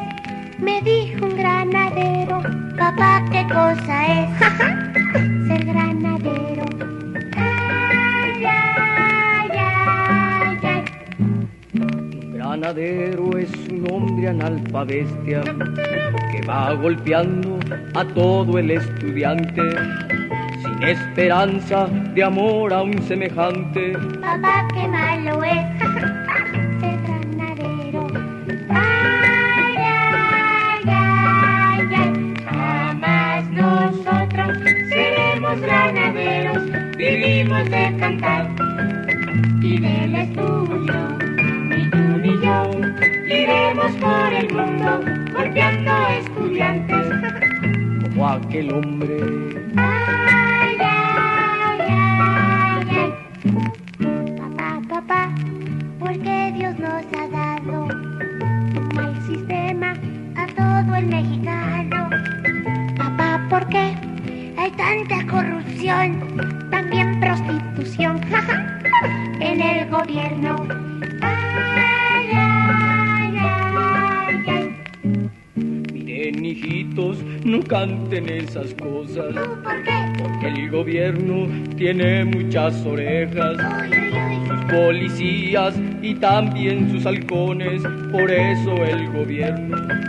Me dijo un granadero, papá, ¿qué cosa es? Ser granadero. Ay, ay, ay, ay. Granadero es un hombre analfabestia que va golpeando a todo el estudiante esperanza de amor a un semejante. Papá, qué malo es ser granadero. Ay, ay, ay. Jamás nosotros seremos granaderos, vivimos de cantar y del estudio. Ni tú ni yo iremos por el mundo golpeando estudiantes. Como aquel hombre hay tanta corrupción, también prostitución en el gobierno? Ay, ay, ay, ay. Miren, hijitos, no canten esas cosas. ¿Por qué? Porque el gobierno tiene muchas orejas. Sus policías y también sus halcones. Por eso el gobierno.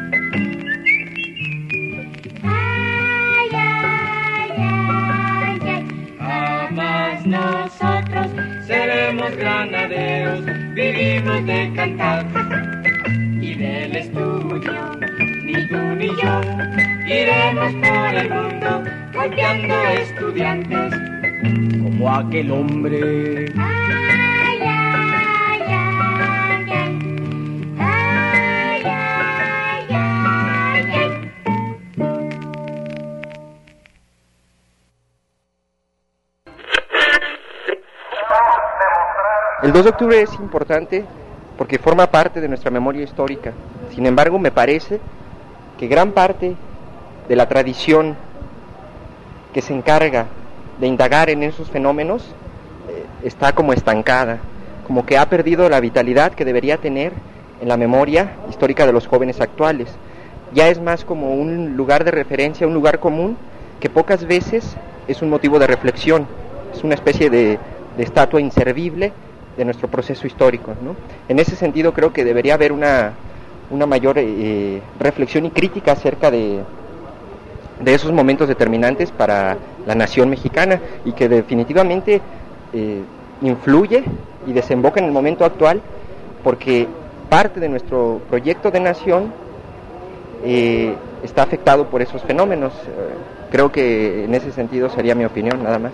El mundo estudiantes. Como aquel hombre. Ay, ay, ay, ay. Ay, ay, ay, ay. El 2 de octubre es importante porque forma parte de nuestra memoria histórica. Sin embargo, me parece que gran parte de la tradición que se encarga de indagar en esos fenómenos eh, está como estancada, como que ha perdido la vitalidad que debería tener en la memoria histórica de los jóvenes actuales. Ya es más como un lugar de referencia, un lugar común, que pocas veces es un motivo de reflexión, es una especie de, de estatua inservible de nuestro proceso histórico. ¿no? En ese sentido creo que debería haber una, una mayor eh, reflexión y crítica acerca de, de esos momentos determinantes para la nación mexicana y que definitivamente eh, influye y desemboca en el momento actual porque parte de nuestro proyecto de nación eh, está afectado por esos fenómenos. Eh, creo que en ese sentido sería mi opinión, nada más.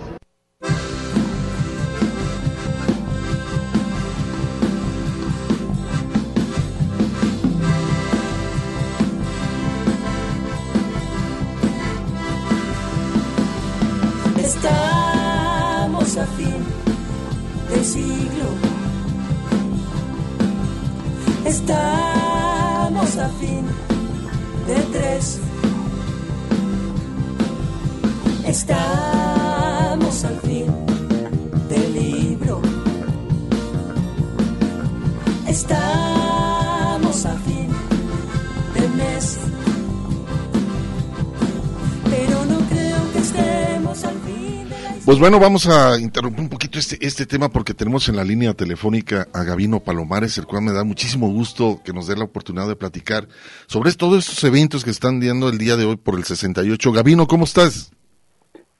Pues bueno, vamos a interrumpir un poquito este, este tema porque tenemos en la línea telefónica a Gavino Palomares, el cual me da muchísimo gusto que nos dé la oportunidad de platicar sobre todos estos eventos que están dando el día de hoy por el 68. Gavino, ¿cómo estás?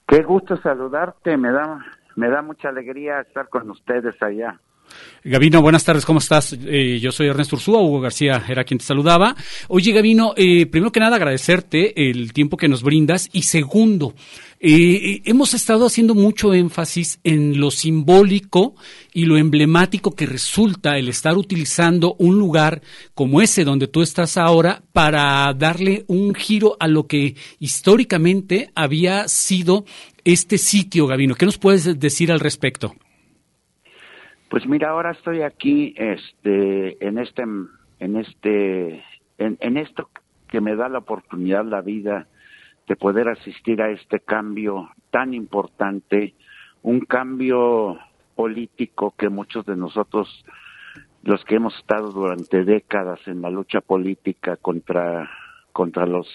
Qué gusto saludarte, me da, me da mucha alegría estar con ustedes allá. Gavino, buenas tardes, ¿cómo estás? Eh, yo soy Ernesto Ursúa, Hugo García era quien te saludaba. Oye, Gavino, eh, primero que nada agradecerte el tiempo que nos brindas y segundo, eh, hemos estado haciendo mucho énfasis en lo simbólico y lo emblemático que resulta el estar utilizando un lugar como ese donde tú estás ahora para darle un giro a lo que históricamente había sido este sitio, Gavino. ¿Qué nos puedes decir al respecto? Pues mira, ahora estoy aquí, este, en este, en este, en, en esto que me da la oportunidad la vida de poder asistir a este cambio tan importante, un cambio político que muchos de nosotros, los que hemos estado durante décadas en la lucha política contra, contra los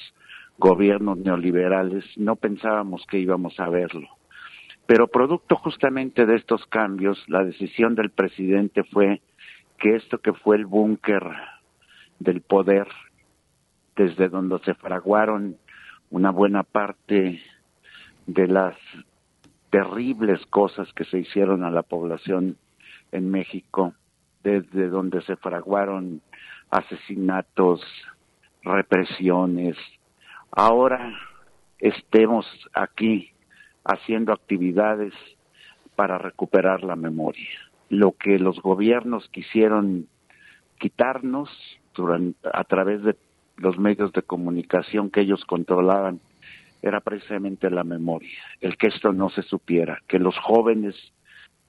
gobiernos neoliberales, no pensábamos que íbamos a verlo. Pero producto justamente de estos cambios, la decisión del presidente fue que esto que fue el búnker del poder, desde donde se fraguaron una buena parte de las terribles cosas que se hicieron a la población en México, desde donde se fraguaron asesinatos, represiones. Ahora estemos aquí haciendo actividades para recuperar la memoria. Lo que los gobiernos quisieron quitarnos a través de los medios de comunicación que ellos controlaban era precisamente la memoria, el que esto no se supiera, que los jóvenes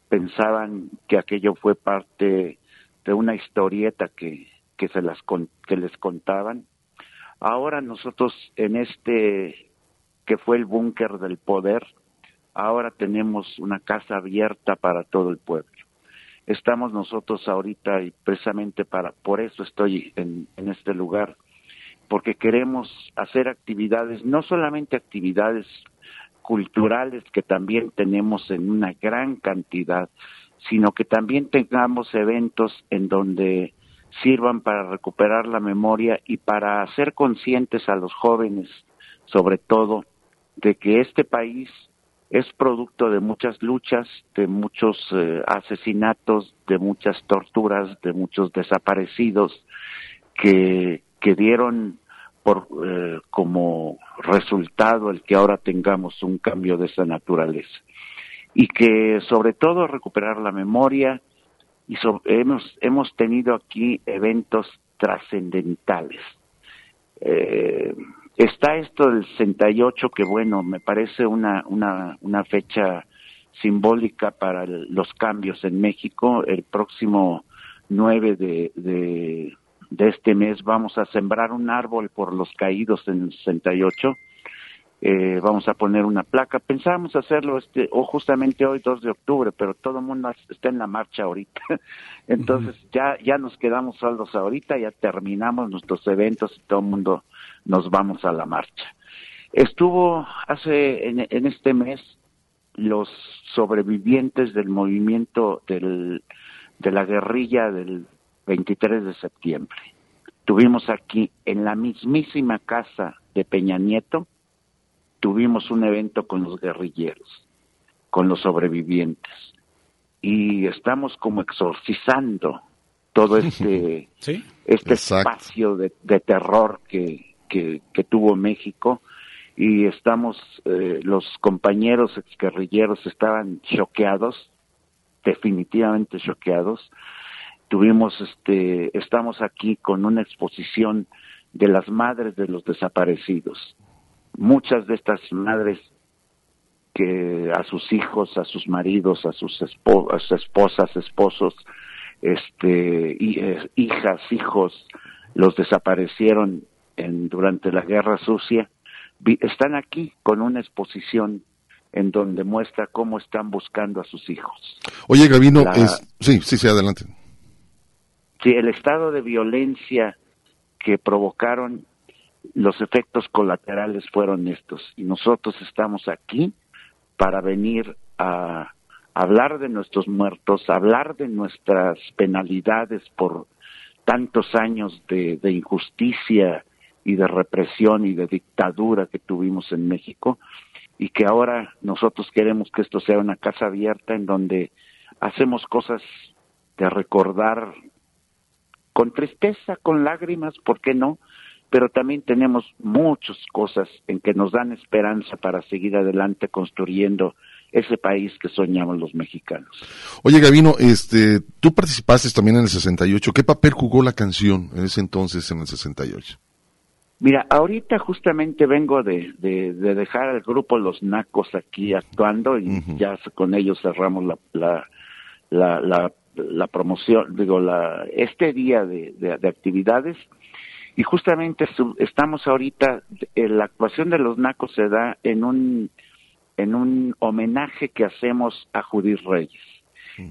pensaban que aquello fue parte de una historieta que, que se las que les contaban. Ahora nosotros en este que fue el búnker del poder, ahora tenemos una casa abierta para todo el pueblo. Estamos nosotros ahorita y precisamente para por eso estoy en, en este lugar, porque queremos hacer actividades, no solamente actividades culturales que también tenemos en una gran cantidad, sino que también tengamos eventos en donde sirvan para recuperar la memoria y para hacer conscientes a los jóvenes, sobre todo, de que este país es producto de muchas luchas, de muchos eh, asesinatos, de muchas torturas, de muchos desaparecidos que, que dieron por eh, como resultado el que ahora tengamos un cambio de esa naturaleza. Y que sobre todo recuperar la memoria y hemos hemos tenido aquí eventos trascendentales. Eh, Está esto del 68 que bueno, me parece una, una, una fecha simbólica para el, los cambios en México. El próximo 9 de, de, de, este mes vamos a sembrar un árbol por los caídos en el 68. Eh, vamos a poner una placa. Pensábamos hacerlo este, o justamente hoy, 2 de octubre, pero todo el mundo está en la marcha ahorita. Entonces ya, ya nos quedamos solos ahorita, ya terminamos nuestros eventos y todo el mundo nos vamos a la marcha. Estuvo hace en, en este mes los sobrevivientes del movimiento del, de la guerrilla del 23 de septiembre. Tuvimos aquí en la mismísima casa de Peña Nieto, tuvimos un evento con los guerrilleros, con los sobrevivientes. Y estamos como exorcizando todo este, ¿Sí? este espacio de, de terror que, que, tuvo México y estamos, eh, los compañeros exguerrilleros estaban choqueados, definitivamente choqueados. Tuvimos, este, estamos aquí con una exposición de las madres de los desaparecidos. Muchas de estas madres que a sus hijos, a sus maridos, a sus, espo a sus esposas, esposos, este, eh, hijas, hijos, los desaparecieron en, durante la Guerra Sucia, vi, están aquí con una exposición en donde muestra cómo están buscando a sus hijos. Oye, la, es... sí, sí, sí, adelante. Sí, el estado de violencia que provocaron los efectos colaterales fueron estos y nosotros estamos aquí para venir a, hablar de nuestros muertos, hablar de nuestras penalidades por tantos años de, de injusticia y de represión y de dictadura que tuvimos en México y que ahora nosotros queremos que esto sea una casa abierta en donde hacemos cosas de recordar con tristeza, con lágrimas, ¿por qué no? Pero también tenemos muchas cosas en que nos dan esperanza para seguir adelante construyendo ese país que soñamos los mexicanos. Oye, Gavino, este, tú participaste también en el 68. ¿Qué papel jugó la canción en ese entonces, en el 68? Mira, ahorita justamente vengo de, de, de dejar al grupo Los Nacos aquí actuando y ya con ellos cerramos la, la, la, la, la promoción, digo, la, este día de, de, de actividades. Y justamente su- estamos ahorita, eh, la actuación de Los Nacos se da en un, en un homenaje que hacemos a Judith Reyes.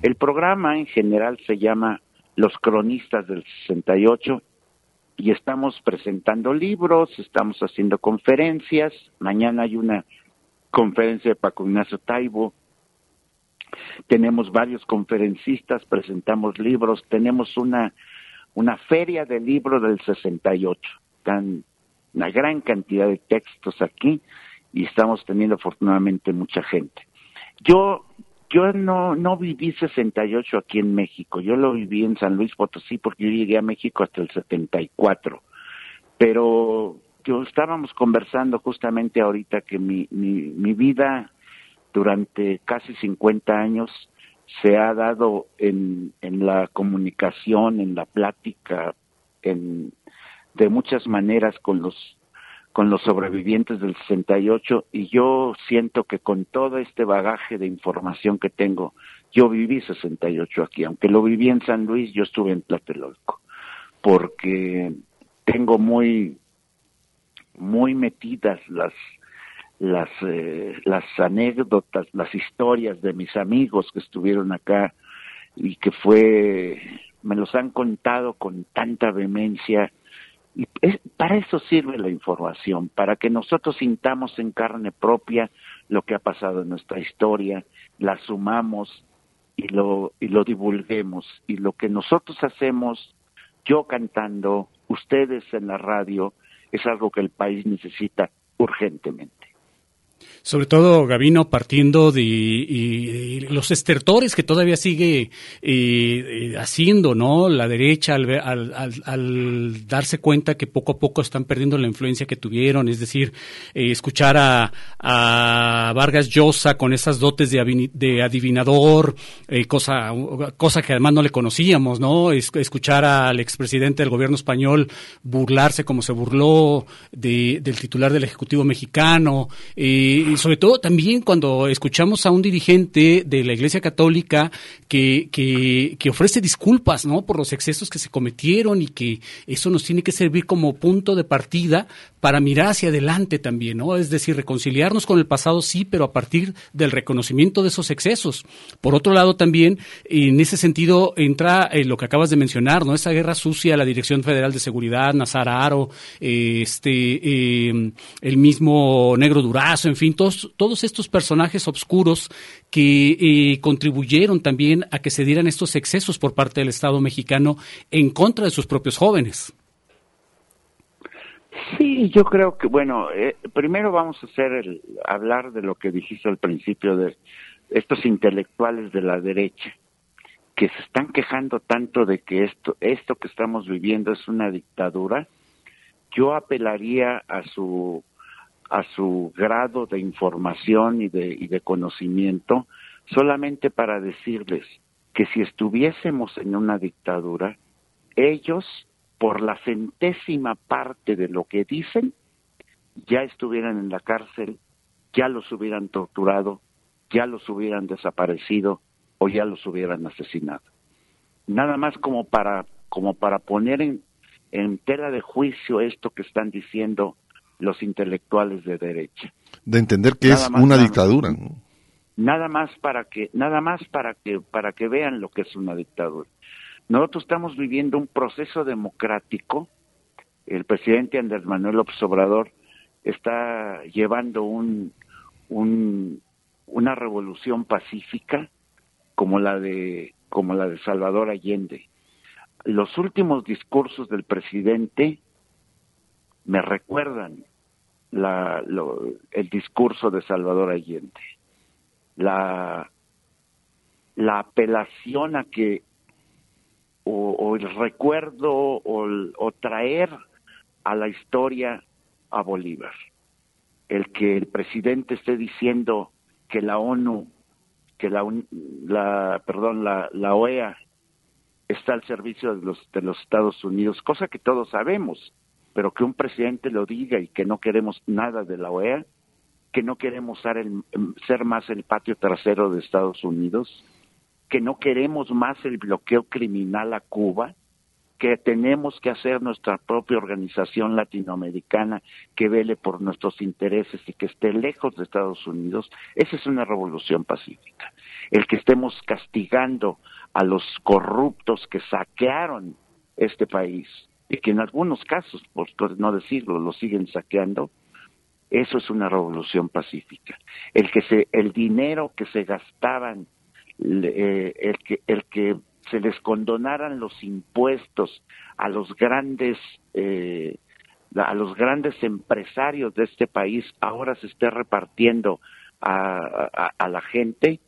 El programa en general se llama Los Cronistas del 68 y estamos presentando libros, estamos haciendo conferencias. Mañana hay una conferencia de Paco Ignacio Taibo. Tenemos varios conferencistas, presentamos libros, tenemos una, una feria de libros del 68. Están una gran cantidad de textos aquí y estamos teniendo afortunadamente mucha gente. Yo yo no no viví 68 aquí en México, yo lo viví en San Luis Potosí porque yo llegué a México hasta el 74. Pero yo estábamos conversando justamente ahorita que mi mi, mi vida durante casi 50 años se ha dado en, en la comunicación, en la plática, en, de muchas maneras con los con los sobrevivientes del 68 y yo siento que con todo este bagaje de información que tengo, yo viví 68 aquí, aunque lo viví en San Luis, yo estuve en Tlatelolco, porque tengo muy muy metidas las las eh, las anécdotas, las historias de mis amigos que estuvieron acá y que fue me los han contado con tanta vehemencia y es- para eso sirve la información, para que nosotros sintamos en carne propia lo que ha pasado en nuestra historia, la sumamos y lo, y lo divulguemos. Y lo que nosotros hacemos, yo cantando, ustedes en la radio, es algo que el país necesita urgentemente. Sobre todo, Gavino, partiendo de y- los estertores que todavía sigue eh, eh, haciendo, ¿no? La derecha al, al, al- darse cuenta que poco a poco están perdiendo la influencia que tuvieron, es decir, eh, escuchar a, a Vargas Llosa con esas dotes de, adivinador, eh, cosa, cosa que además no le conocíamos, ¿no? Es- escuchar al expresidente del gobierno español burlarse como se burló de- del titular del Ejecutivo mexicano, eh, y sobre todo también cuando escuchamos a un dirigente de la Iglesia Católica que, que, que ofrece disculpas, ¿no? Por los excesos que se cometieron y que eso nos tiene que servir como punto de partida para mirar hacia adelante también, ¿no? Es decir, reconciliarnos con el pasado sí, pero a partir del reconocimiento de esos excesos. Por otro lado también, en ese sentido entra eh, lo que acabas de mencionar, ¿no? Esa guerra sucia, la Dirección Federal de Seguridad, Nazar Aro, eh, este, eh, el mismo Negro Durazo, en fin, todos, estos personajes oscuros que eh, contribuyeron también a que se dieran estos excesos por parte del Estado mexicano en contra de sus propios jóvenes. Sí, yo creo que, bueno, eh, primero vamos a hacer el, hablar de lo que dijiste al principio de estos intelectuales de la derecha que se están quejando tanto de que esto, esto que estamos viviendo es una dictadura. Yo apelaría a su a su grado de información y de, y de conocimiento solamente para decirles que si estuviésemos en una dictadura, ellos, por la centésima parte de lo que dicen, ya estuvieran en la cárcel, ya los hubieran torturado, ya los hubieran desaparecido o ya los hubieran asesinado. Nada más como para, como para poner en, en tela de juicio esto que están diciendo los intelectuales de derecha. De entender que Nada es más, una nada. dictadura. ¿no? nada más para que nada más para que para que vean lo que es una dictadura. Nosotros estamos viviendo un proceso democrático. El presidente Andrés Manuel López Obrador está llevando un, un una revolución pacífica como la de como la de Salvador Allende. Los últimos discursos del presidente me recuerdan la, lo- el discurso de Salvador Allende. La, la apelación a que o, el recuerdo o, traer a la historia a Bolívar. El que el presidente esté diciendo que la ONU, que la, la perdón, la, la OEA está al servicio de los, de los Estados Unidos, cosa que todos sabemos, pero que un presidente lo diga y que no queremos nada de la OEA, que no queremos ser, el- ser más el patio trasero de Estados Unidos, que no queremos más el bloqueo criminal a Cuba, que tenemos que hacer nuestra propia organización latinoamericana que vele por nuestros intereses y que esté lejos de Estados Unidos, esa es una revolución pacífica. El que estemos castigando a los corruptos que saquearon este país y que en algunos casos, por no decirlo, lo siguen saqueando, eso es una revolución pacífica. El que se, el dinero que se gastaban, eh, el que, el que se les condonaran los impuestos a los grandes, eh, a los grandes empresarios de este país, ahora se esté repartiendo a, a- a la gente,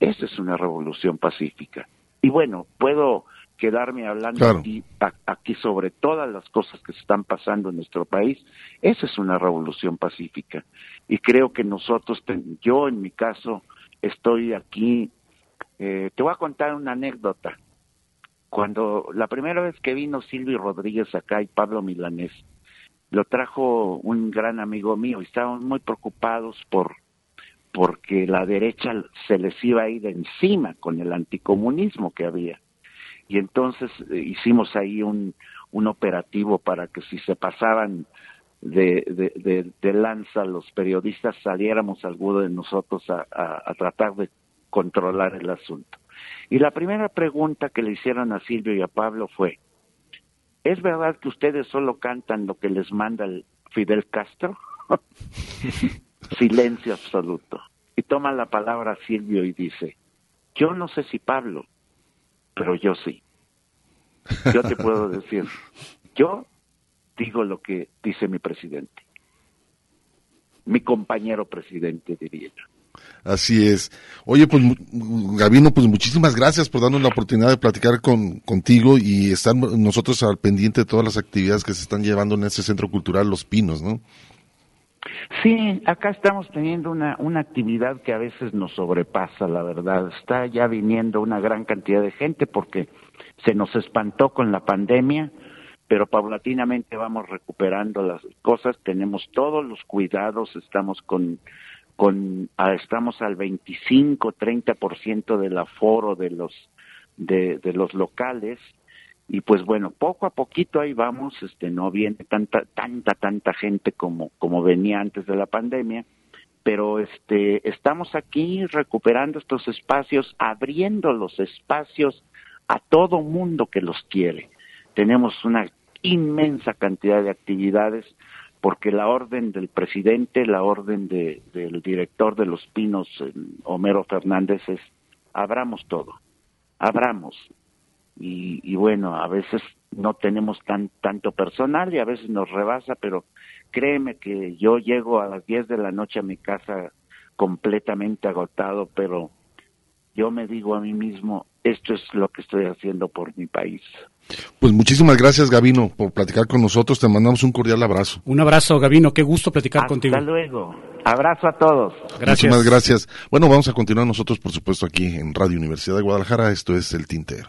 esa es una revolución pacífica. Y bueno, puedo quedarme hablando Claro. aquí, a- aquí sobre todas las cosas que se están pasando en nuestro país. Esa es una revolución pacífica. Y creo que nosotros, yo en mi caso, estoy aquí. eh, te voy a contar una anécdota. Cuando la primera vez que vino Silvio Rodríguez acá y Pablo Milanés, lo trajo un gran amigo mío y estábamos muy preocupados por porque la derecha se les iba a ir encima con el anticomunismo que había. Y entonces eh, hicimos ahí un, un operativo para que si se pasaban de, lanza los periodistas saliéramos alguno de nosotros a, a- a tratar de controlar el asunto. Y la primera pregunta que le hicieron a Silvio y a Pablo fue, ¿es verdad que ustedes solo cantan lo que les manda el Fidel Castro? Silencio absoluto. Y toma la palabra Silvio y dice, yo no sé si Pablo, pero yo sí. Yo te puedo decir, yo digo lo que dice mi presidente. Mi compañero presidente, diría yo. Así es. Oye, pues Gabino, pues muchísimas gracias por darnos la oportunidad de platicar con, contigo y estar nosotros al pendiente de todas las actividades que se están llevando en ese centro cultural Los Pinos, ¿no? Sí, acá estamos teniendo una, una actividad que a veces nos sobrepasa, la verdad. Está ya viniendo una gran cantidad de gente porque se nos espantó con la pandemia, pero paulatinamente vamos recuperando las cosas, tenemos todos los cuidados, estamos con con ah, estamos al 25, 30% del aforo de los de, de los locales y pues bueno, poco a poquito ahí vamos, este no viene tanta tanta tanta gente como como venía antes de la pandemia, pero este estamos aquí recuperando estos espacios, abriendo los espacios a todo mundo que los quiere. Tenemos una inmensa cantidad de actividades porque la orden del presidente, la orden de, del director de Los Pinos, el Homero Fernández, es abramos todo, abramos. Y, y bueno, a veces no tenemos tan, tanto personal y a veces nos rebasa, pero créeme que yo llego a las 10 de la noche a mi casa completamente agotado, pero yo me digo a mí mismo, esto es lo que estoy haciendo por mi país. Pues muchísimas gracias, Gabino, por platicar con nosotros. Te mandamos un cordial abrazo. Un abrazo, Gabino. Qué gusto platicar contigo. Hasta luego. Abrazo a todos. Gracias. Muchísimas gracias. Bueno, vamos a continuar nosotros, por supuesto, aquí en Radio Universidad de Guadalajara. Esto es El Tintero.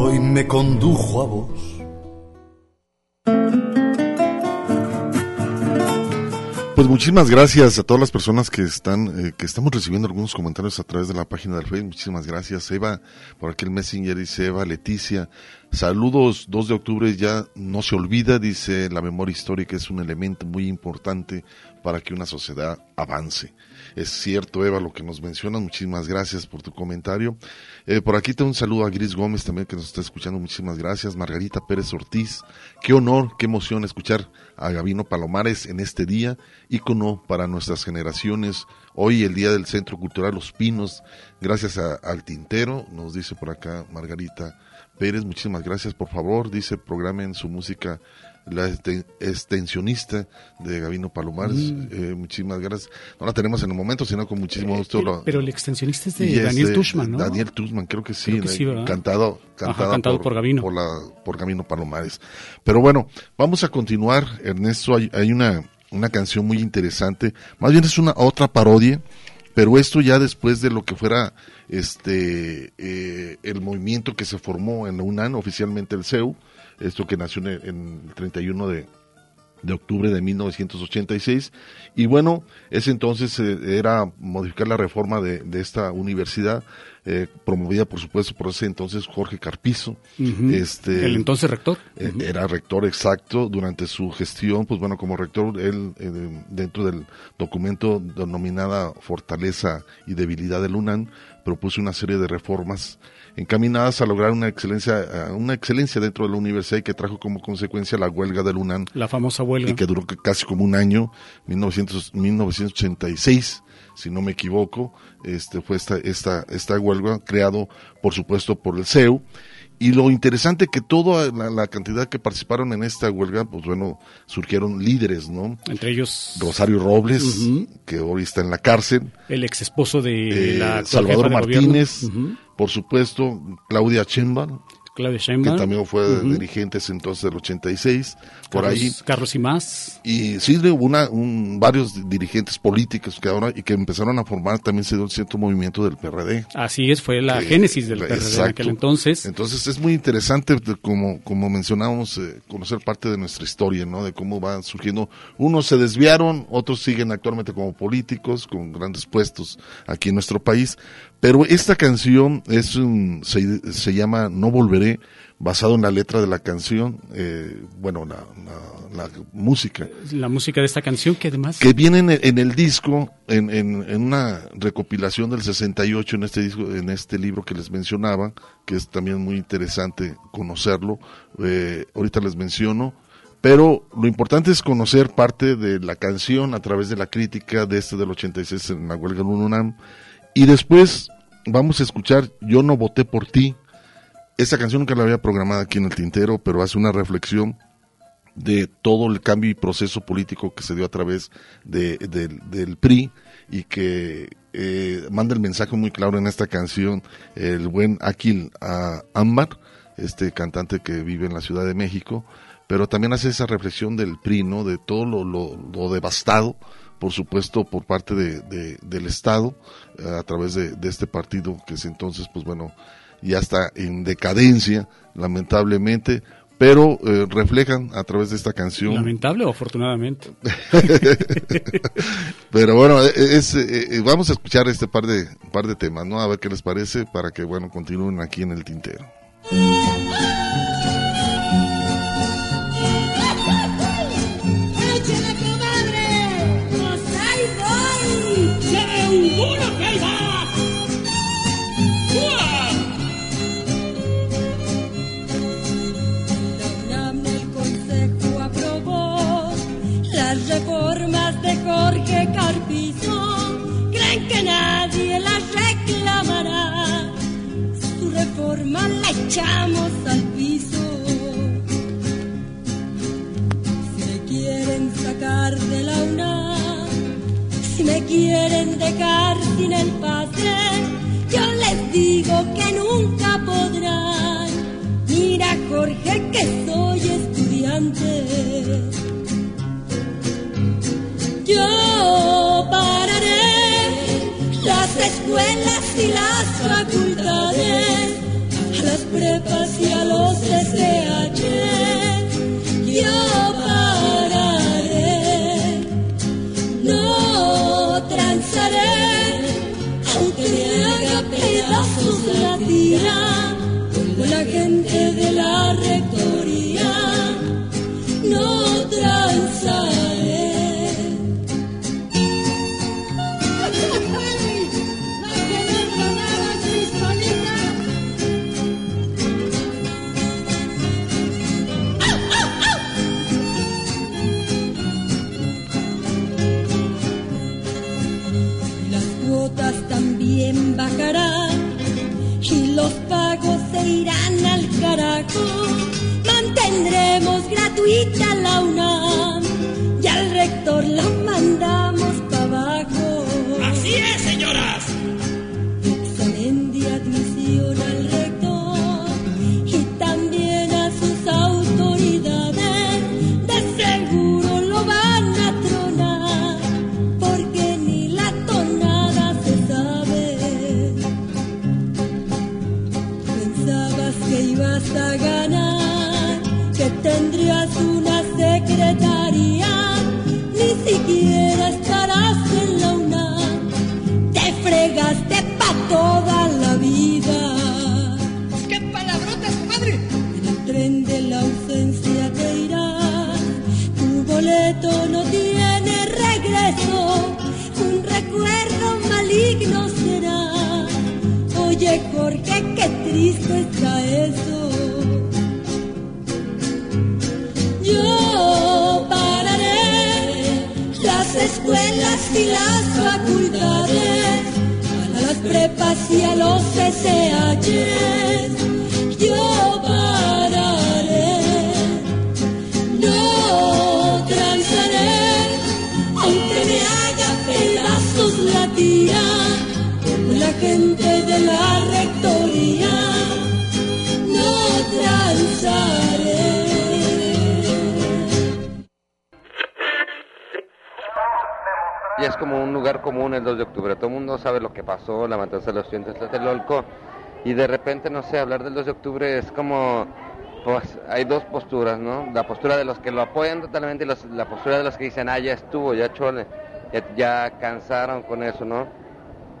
hoy me condujo a vos. Pues muchísimas gracias a todas las personas que están, eh, que estamos recibiendo algunos comentarios a través de la página del Facebook. Muchísimas gracias. Eva, por aquí el Messenger dice Eva, Leticia. Saludos, 2 de octubre ya no se olvida, dice la memoria histórica es un elemento muy importante para que una sociedad avance. Es cierto, Eva, lo que nos mencionas. Muchísimas gracias por tu comentario. Eh, por aquí tengo un saludo a Gris Gómez también que nos está escuchando. Muchísimas gracias. Margarita Pérez Ortiz. Qué honor, qué emoción escuchar a Gabino Palomares en este día, ícono para nuestras generaciones. Hoy el Día del Centro Cultural Los Pinos, gracias al Tintero, nos dice por acá Margarita Pérez, muchísimas gracias, por favor, dice, programen su música, la este- extensionista de Gabino Palomares, Mm. eh, muchísimas gracias. No la tenemos en el momento, sino con muchísimo gusto. Pero, lo- pero el extensionista es de es Daniel de Tushman, ¿no? Daniel Tushman, creo que sí. Creo que de- sí, ¿verdad? Cantado, Ajá, cantado por Gabino. Por, la, por Gabino Palomares. Pero bueno, vamos a continuar, Ernesto. Hay, hay una, una canción muy interesante. Más bien es una otra parodia, pero esto ya después de lo que fuera este eh, el movimiento que se formó en la UNAM, oficialmente el CEU, esto que nació en el, en el 31 de, de octubre de 1986. Y bueno, ese entonces eh, era modificar la reforma de, de esta universidad, eh, promovida por supuesto por ese entonces Jorge Carpizo. Este, El entonces rector. eh, Era rector exacto durante su gestión, pues bueno, como rector, él eh, dentro del documento denominada Fortaleza y Debilidad del UNAM, propuso una serie de reformas encaminadas a lograr una excelencia, a una excelencia dentro de la universidad y que trajo como consecuencia la huelga del UNAM. La famosa huelga. Y que duró casi como un año, 1900, 1986, si no me equivoco, este fue esta, esta, esta huelga creado, por supuesto, por el CEU. Y lo interesante que toda la, la cantidad que participaron en esta huelga, pues bueno, surgieron líderes, ¿no? Entre ellos Rosario Robles, que hoy está en la cárcel. el ex esposo de eh, la Salvador. Martínez, por supuesto, Claudia Sheinbaum, Claudia que también fue Ujú. dirigentes entonces del 86, por Carlos- ahí. Carlos y más. Y sí, hubo una, un, varios dirigentes políticos que ahora y que empezaron a formar también se dio un cierto movimiento del PRD. Así es, fue la Que- génesis del PRD en exacto. aquel entonces. Entonces es muy interesante, como, como mencionábamos, eh, conocer parte de nuestra historia, ¿no? De cómo van surgiendo. Unos se desviaron, otros siguen actualmente como políticos, con grandes puestos aquí en nuestro país. Pero esta canción es un, se, se llama No Volveré, basado en la letra de la canción, eh, bueno, la, la- la música La música de esta canción que además... que viene en el, en el disco, en, en- en una recopilación del 68 en este disco, en este libro que les mencionaba, que es también muy interesante conocerlo. eh, ahorita les menciono. Pero lo importante es conocer parte de la canción a través de la crítica de este del 86 en la huelga en UNAM. Y después vamos a escuchar Yo no voté por ti. Esta canción nunca la había programada aquí en el tintero, pero hace una reflexión de todo el cambio y proceso político que se dio a través de, del- PRI y que eh, manda el mensaje muy claro en esta canción el buen Akil ah, Ámbar, este cantante que vive en la Ciudad de México, pero también hace esa reflexión del PRI, ¿no? De todo lo, lo, lo devastado, por supuesto, por parte de, de- del Estado, eh, a través de, de este partido que es entonces, pues bueno, ya está en decadencia, lamentablemente, pero eh, reflejan a través de esta canción. Lamentable o afortunadamente. Pero bueno, eh, es, eh, eh, vamos a escuchar este par de par de temas, ¿no? A ver qué les parece para que bueno continúen aquí en el tintero. Echamos al piso. Si me quieren sacar de la UNAM, si me quieren dejar sin el pase, yo les digo que nunca podrán. Mira Jorge que soy estudiante. Yo pararé las escuelas y las facultades, las prepas y a los SH. Yo pararé, no transaré, aunque me haga pedazos la tira con la gente de la rectoría. No transaré. Mantendremos gratuita la UNAM y al rector la triste eso. Yo pararé las escuelas y las facultades, a las prepas y a los SHs. Yo pararé, no transaré, aunque me haga pedazos la tía, la gente de la un lugar común el 2 de octubre. Todo el mundo sabe lo que pasó, la matanza de los estudiantes de Tlatelolco. Y de repente, no sé, hablar del 2 de octubre es como, pues hay dos posturas, ¿no? La postura de los que lo apoyan totalmente y los- la postura de los que dicen, ah, ya estuvo, ya chole, ya, ya cansaron con eso, ¿no?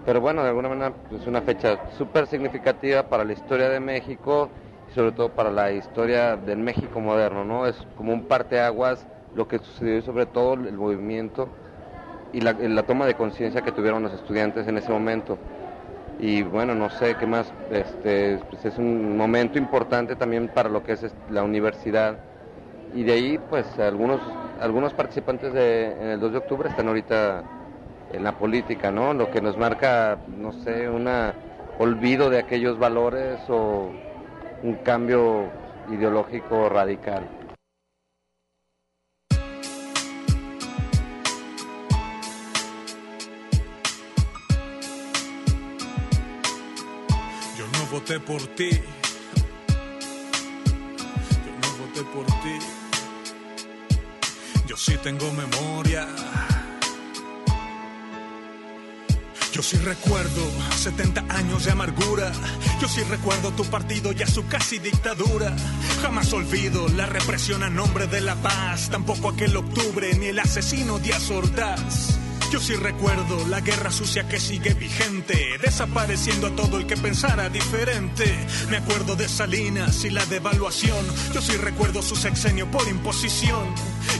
Pero bueno, de alguna manera es una fecha súper significativa para la historia de México y sobre todo para la historia del México moderno, ¿no? Es como un parteaguas lo que sucedió y sobre todo el movimiento y la, toma de conciencia que tuvieron los estudiantes en ese momento. Y bueno, no sé qué más, este, pues es un momento importante también para lo que es la universidad. Y de ahí, pues algunos, algunos participantes de, en el 2 de octubre están ahorita en la política, ¿no? Lo que nos marca, no sé, un olvido de aquellos valores o un cambio ideológico radical. Voté por ti. Yo no voté por ti. Yo sí tengo memoria. Yo sí recuerdo 70 años de amargura. Yo sí recuerdo tu partido y a su casi dictadura. Jamás olvido la represión a nombre de la paz. Tampoco aquel octubre ni el asesino Díaz Ordaz. Yo sí recuerdo la guerra sucia que sigue vigente, desapareciendo a todo el que pensara diferente. Me acuerdo de Salinas y la devaluación. Yo sí recuerdo su sexenio por imposición,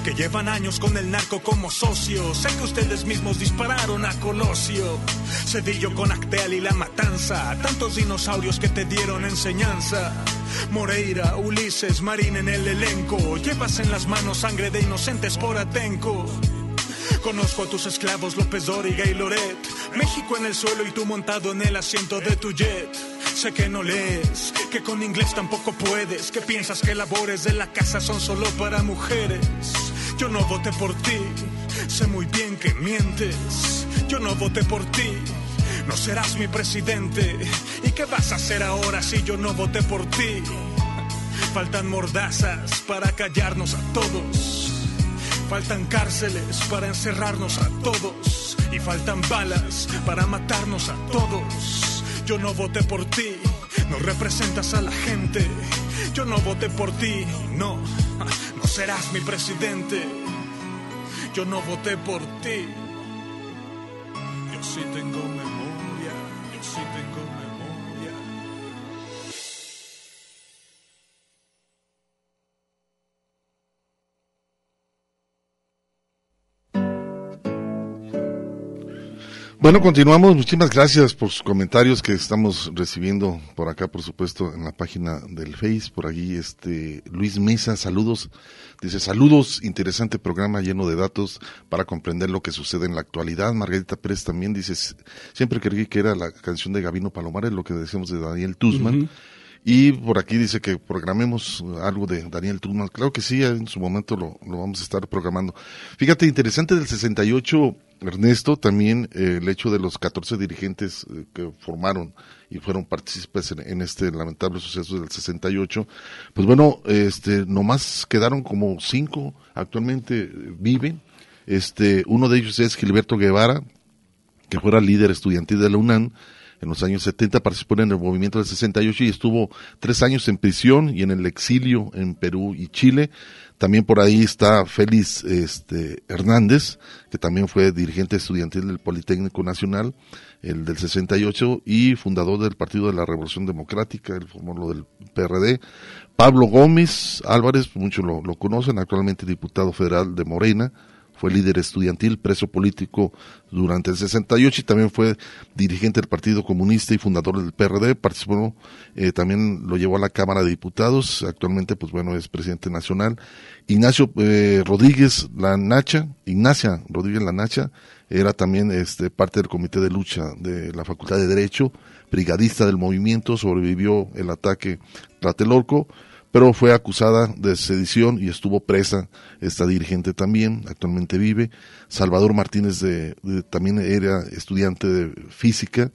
que llevan años con el narco como socio. Sé que ustedes mismos dispararon a Colosio. Cedillo con Acteal y la matanza, tantos dinosaurios que te dieron enseñanza. Moreira, Ulises, Marín en el elenco. Llevas en las manos sangre de inocentes por Atenco. Conozco a tus esclavos López Dóriga y Loret. México en el suelo y tú montado en el asiento de tu jet. Sé que no lees, que con inglés tampoco puedes, que piensas que labores de la casa son solo para mujeres. Yo no voté por ti, sé muy bien que mientes. Yo no voté por ti, no serás mi presidente. ¿Y qué vas a hacer ahora si yo no voté por ti? Faltan mordazas para callarnos a todos. Faltan cárceles para encerrarnos a todos. Y faltan balas para matarnos a todos. Yo no voté por ti, no representas a la gente. Yo no voté por ti, no, no serás mi presidente. Yo no voté por ti. Yo sí tengo memoria, yo sí tengo memoria. Bueno, continuamos. Muchísimas gracias por sus comentarios que estamos recibiendo por acá, por supuesto, en la página del Face. Por allí, este, Luis Mesa, saludos. Dice, saludos, interesante programa lleno de datos para comprender lo que sucede en la actualidad. Margarita Pérez también dice, siempre creí que era la canción de Gabino Palomares, lo que decíamos de Daniel Tuzman. Y por aquí dice que programemos algo de Daniel Tuzman. Claro que sí, en su momento lo, lo vamos a estar programando. Fíjate, interesante del 68, Ernesto, también eh, el hecho de los 14 dirigentes eh, que formaron y fueron partícipes en, este lamentable suceso del 68. Pues bueno, este, nomás quedaron como cinco, actualmente eh, viven. Este, uno de ellos es Gilberto Guevara, que fuera líder estudiantil de la UNAM en los años 70, participó en el movimiento del 68 y estuvo tres años en prisión y en el exilio en Perú y Chile. También por ahí está Félix este, Hernández, que también fue dirigente estudiantil del Politécnico Nacional, el del 68, y fundador del Partido de la Revolución Democrática, él formó lo del PRD. Pablo Gómez Álvarez, muchos lo conocen, actualmente diputado federal de Morena, fue líder estudiantil, preso político durante el 68 y también fue dirigente del Partido Comunista y fundador del PRD, participó, eh, también lo llevó a la Cámara de Diputados, actualmente pues bueno es presidente nacional. Ignacio eh, Rodríguez La Nacha, Ignacia Rodríguez La Nacha, era también este, parte del comité de lucha de la Facultad de Derecho, brigadista del movimiento, sobrevivió el ataque Tlatelolco, pero fue acusada de sedición y estuvo presa esta dirigente también, actualmente vive. Salvador Martínez de, de- también era estudiante de física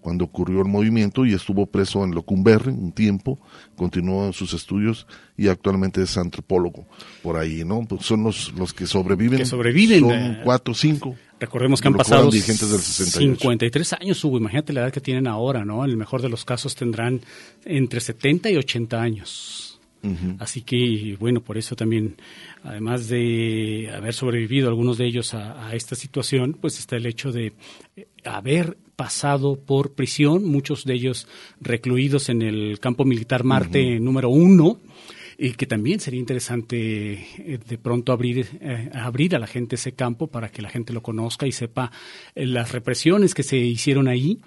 cuando ocurrió el movimiento y estuvo preso en Locumberri un tiempo, continuó sus estudios y actualmente es antropólogo por ahí, ¿no? Pues son los, los que sobreviven. Que sobreviven, Son eh, cuatro, cinco. Recordemos que han pasado del 68. 53 años, Hugo. Imagínate la edad que tienen ahora, ¿no? En el mejor de los casos tendrán entre 70 y 80 años. Así que, bueno, por eso también, además de haber sobrevivido algunos de ellos a, a esta situación, pues está el hecho de eh, haber pasado por prisión, muchos de ellos recluidos en el campo militar Marte número uno, y que también sería interesante eh, de pronto abrir, eh, abrir a la gente ese campo para que la gente lo conozca y sepa las represiones que se hicieron ahí.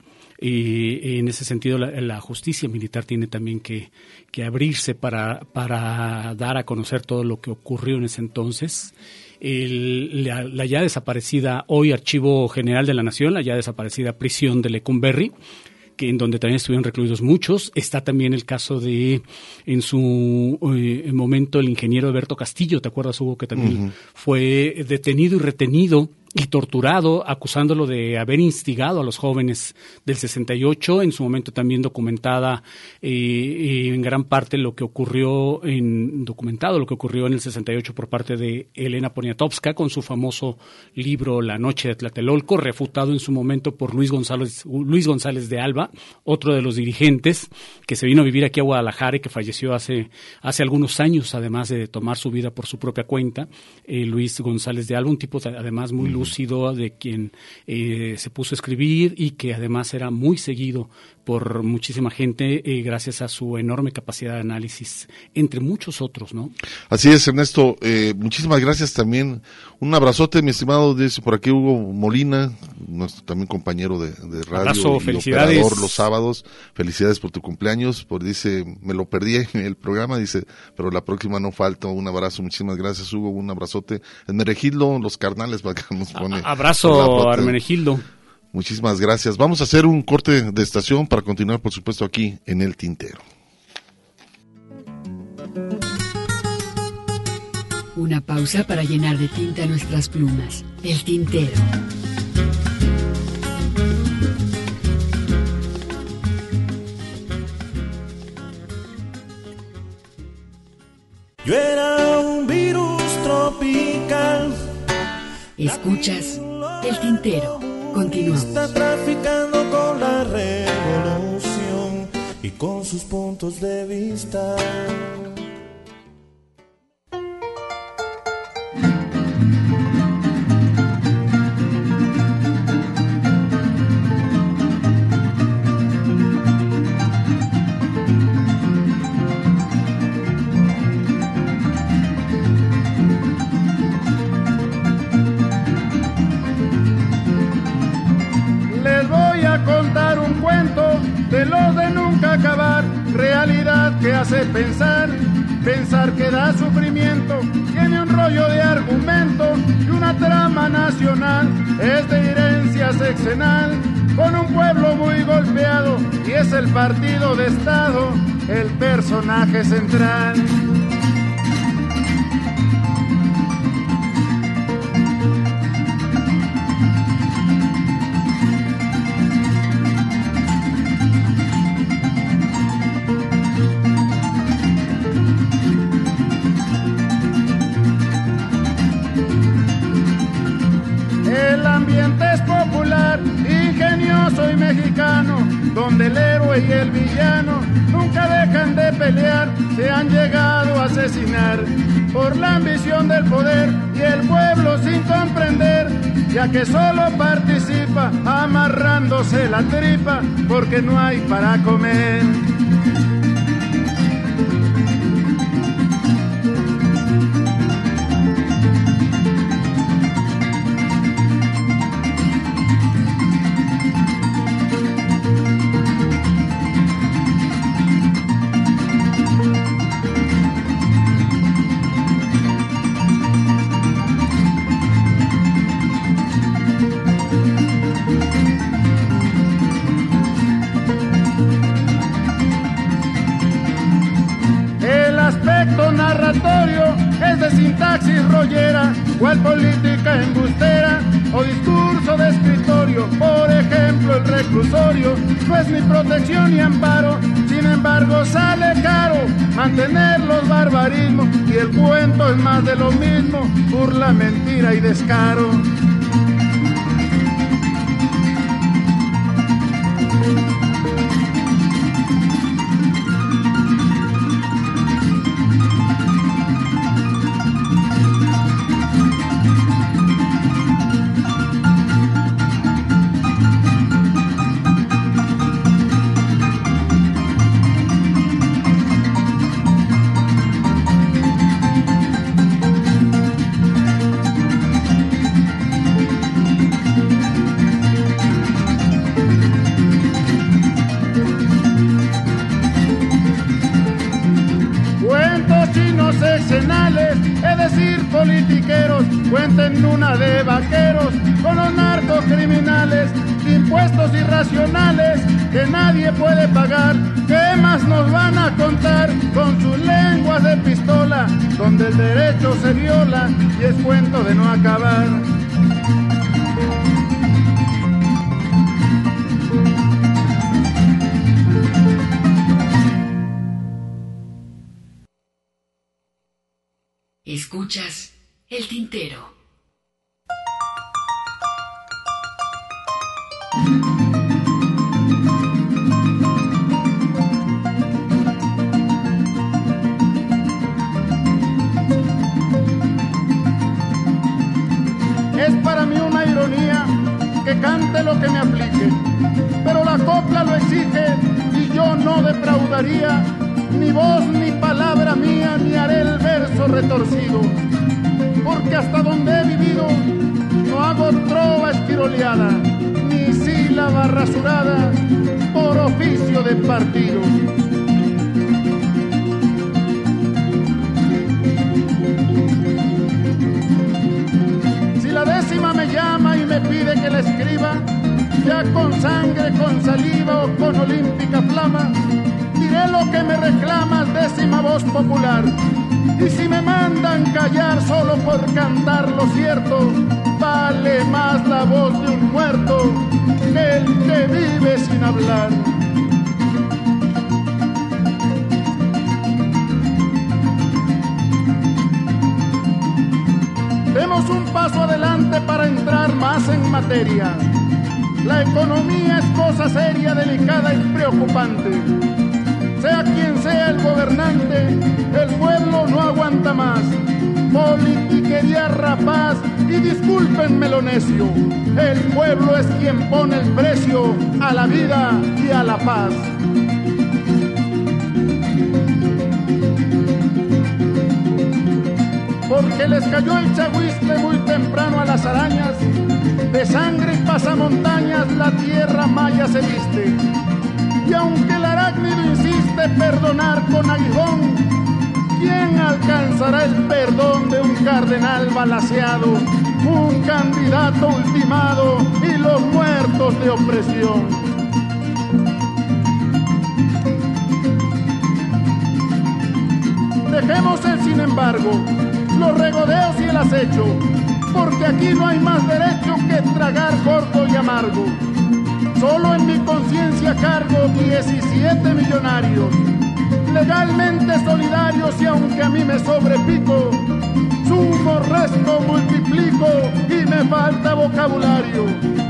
Y en ese sentido, la, la justicia militar tiene también que, que abrirse para, para dar a conocer todo lo que ocurrió en ese entonces. El- la, la ya desaparecida, hoy Archivo General de la Nación, la ya desaparecida prisión de Lecumberri, que en donde también estuvieron recluidos muchos. Está también el caso de, en su eh, momento, el ingeniero Alberto Castillo, ¿te acuerdas, Hugo? Que también fue detenido y retenido y torturado, acusándolo de haber instigado a los jóvenes del 68, en su momento también documentada eh, eh, en gran parte lo que ocurrió, en, documentado lo que ocurrió en el 68 por parte de Elena Poniatowska con su famoso libro La noche de Tlatelolco, refutado en su momento por Luis González, Luis González de Alba, otro de los dirigentes que se vino a vivir aquí a Guadalajara y que falleció hace, hace algunos años, además de tomar su vida por su propia cuenta, eh, Luis González de Alba, un tipo de- además muy de quien eh, se puso a escribir y que además era muy seguido por muchísima gente eh, gracias a su enorme capacidad de análisis, entre muchos otros, ¿no? Así es, Ernesto. Eh, muchísimas gracias también. Un abrazote, mi estimado, dice por aquí Hugo Molina, nuestro también compañero de, de radio Abrazo, y felicidades. operador los sábados. Felicidades por tu cumpleaños. Por dice, me lo perdí en el programa, dice, pero la próxima no falta. Un abrazo, muchísimas gracias, Hugo. Un abrazote. En Meregildo, los carnales, para acá nos pone. Abrazo, Abrazote. Armenegildo. Muchísimas gracias. Vamos a hacer un corte de estación para continuar, por supuesto, aquí en el tintero. Una pausa para llenar de tinta nuestras plumas. El tintero. Yo era un virus tropical. Escuchas el tintero. Está traficando con la revolución y con sus puntos de vista. Acabar, realidad que hace pensar, pensar que da sufrimiento, tiene un rollo de argumento y una trama nacional, es de herencia sexenal, con un pueblo muy golpeado y es el partido de Estado el personaje central. Es popular, ingenioso y mexicano, donde el héroe y el villano nunca dejan de pelear, se han llegado a asesinar por la ambición del poder y el pueblo sin comprender, ya que solo participa amarrándose la tripa porque no hay para comer. reclusorio, pues mi protección y amparo, sin embargo sale caro mantener los barbarismos y el cuento es más de lo mismo, burla, mentira y descaro. Dejemos el sin embargo, los regodeos y el acecho, porque aquí no hay más derecho que tragar corto y amargo. Solo en mi conciencia cargo 17 millonarios, legalmente solidarios y aunque a mí me sobrepico, sumo, resto, multiplico y me falta vocabulario.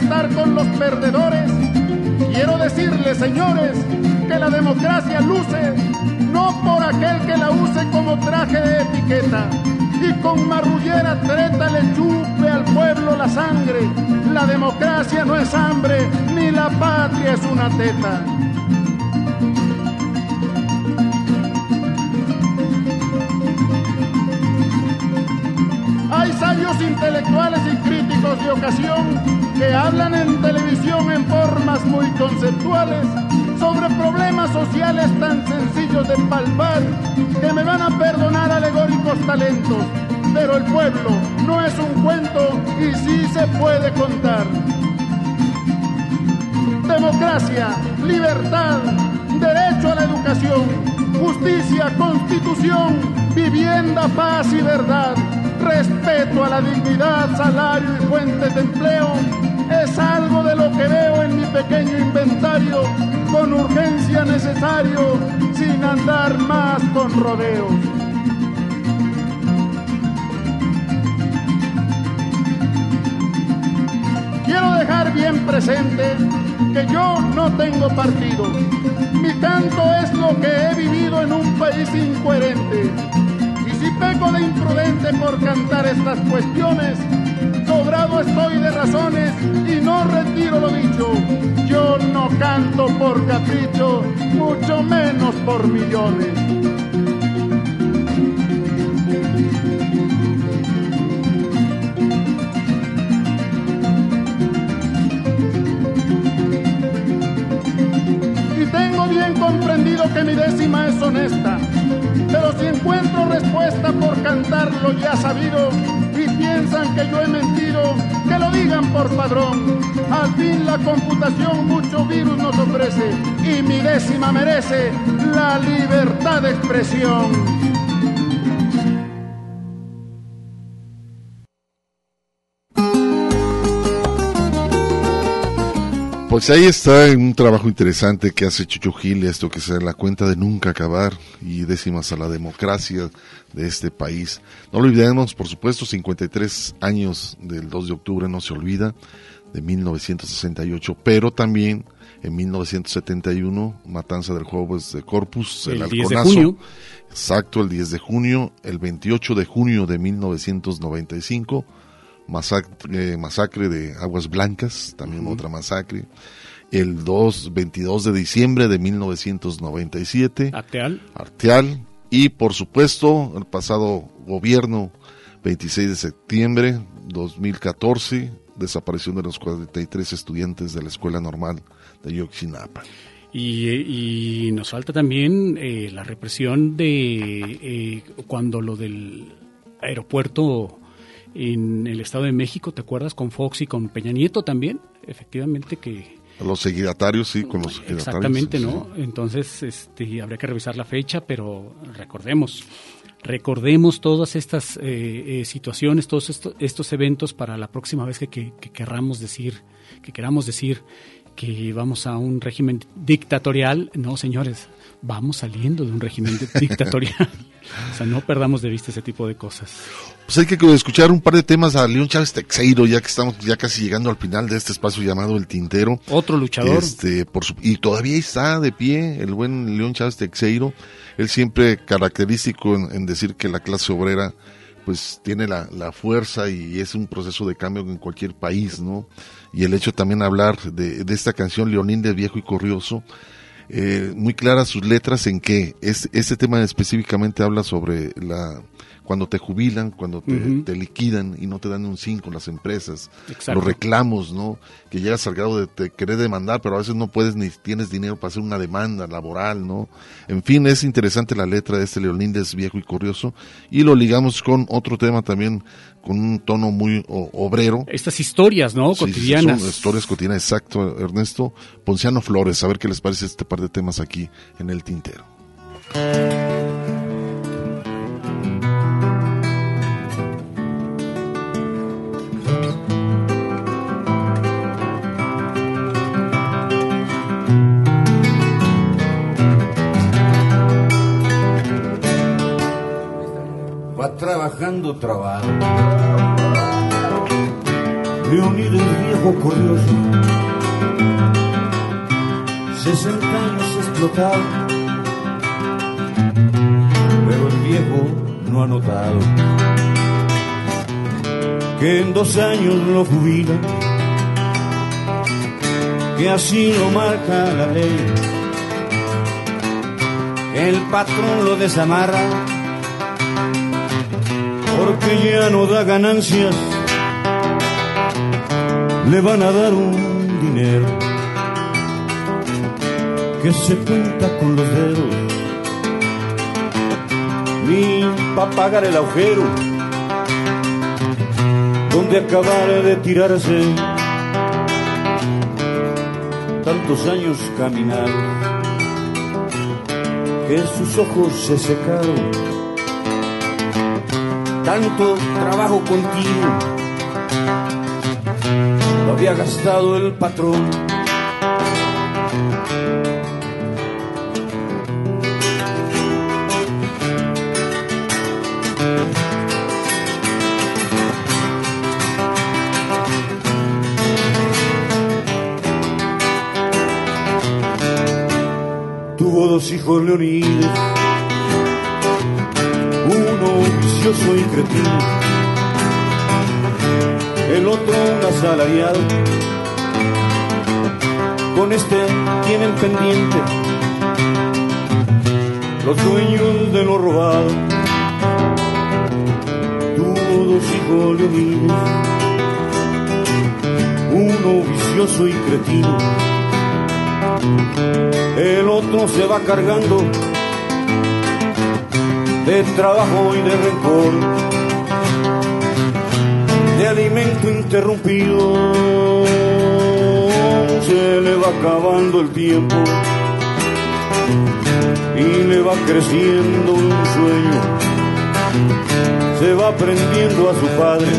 estar con los perdedores. Quiero decirles, señores, que la democracia luce no por aquel que la use como traje de etiqueta y con marrullera treta le chupe al pueblo la sangre. La democracia no es hambre, ni la patria es una teta. ocasión que hablan en televisión en formas muy conceptuales sobre problemas sociales tan sencillos de palpar que me van a perdonar alegóricos talentos, pero el pueblo no es un cuento y sí se puede contar. Democracia, libertad, derecho a la educación, justicia, constitución, vivienda, paz y verdad respeto a la dignidad, salario y fuentes de empleo, es algo de lo que veo en mi pequeño inventario, con urgencia necesario, sin andar más con rodeos. Quiero dejar bien presente que yo no tengo partido. Mi canto es lo que he vivido en un país incoherente. Si peco de imprudente por cantar estas cuestiones, sobrado estoy de razones y no retiro lo dicho. Yo no canto por capricho, mucho menos por millones. Cantarlo ya sabido y piensan que yo he mentido, que lo digan por padrón. Al fin la computación mucho virus nos ofrece y mi décima merece la libertad de expresión. Pues ahí está un trabajo interesante que hace Chucho Gil, esto que es la cuenta de nunca acabar y décimas a la democracia de este país. No lo olvidemos, por supuesto, 53 años del 2 de octubre no se olvida, de 1968, pero también en 1971, Matanza del Jueves de Corpus, el, El 10 de junio. Exacto, el 10 de junio, el 28 de junio de 1995, masacre, eh, masacre de Aguas Blancas, también otra masacre. El 2, 22 de diciembre de 1997, Arteal. Arteal. Y por supuesto, el pasado gobierno, 26 de septiembre 2014, desaparición de los 43 estudiantes de la Escuela Normal de Yoxinapa. Y, y nos falta también eh, la represión de eh, cuando lo del aeropuerto en el Estado de México, ¿te acuerdas? Con Fox y con Peña Nieto también, efectivamente que... Los seguidatarios, sí, con los seguidatarios. Exactamente, sí. ¿no? Entonces, este, habría que revisar la fecha, pero recordemos, recordemos todas estas eh, eh, situaciones, todos esto- estos eventos para la próxima vez que, que, que querramos decir, que queramos decir que vamos a un régimen dictatorial. No, señores, vamos saliendo de un régimen di- dictatorial. o sea, no perdamos de vista ese tipo de cosas. Pues hay que escuchar un par de temas a León Chávez Texeiro, ya que estamos ya casi llegando al final de este espacio llamado El Tintero. Otro luchador. Este, por su- y todavía está de pie el buen León Chávez Texeiro. Él siempre característico en, en decir que la clase obrera pues tiene la, la fuerza y es un proceso de cambio en cualquier país, ¿no? Y el hecho también hablar de, de esta canción Leonín de Viejo y Corrioso, eh, muy claras sus letras en que es, este tema específicamente habla sobre la cuando te jubilan, cuando te, liquidan y no te dan un 5 las empresas, Exacto. los reclamos, ¿no? Que llegas al grado de te querer demandar, pero a veces no puedes ni tienes dinero para hacer una demanda laboral, ¿no? En fin, es interesante la letra de este Leoníndez viejo y curioso y lo ligamos con otro tema también con un tono muy o- obrero. Estas historias, ¿no? Sí, sí, Cotidianas. son historias cotidianas, exacto, Ernesto. Ponciano Flores, a ver qué les parece este par de temas aquí en el tintero. Trabajando trabajo. Leonidas viejo curioso, 60 años explotado, pero el viejo no ha notado que en dos años lo jubila, que así lo marca la ley. El patrón lo desamarra porque ya no da ganancias, le van a dar un dinero que se cuenta con los dedos, ni para pagar el agujero donde acabar de tirarse tantos años caminar que sus ojos se secaron tanto trabajo continuo. Lo había gastado el patrón. Tuvo dos hijos leonides, uno vicioso y cretino, el otro un asalariado. Con este tienen pendiente los dueños de lo robado. Tuvo dos hijos leonides, uno vicioso y cretino el otro se va cargando de trabajo y de rencor, de alimento interrumpido, se le va acabando el tiempo y le va creciendo un sueño, se va aprendiendo a su padre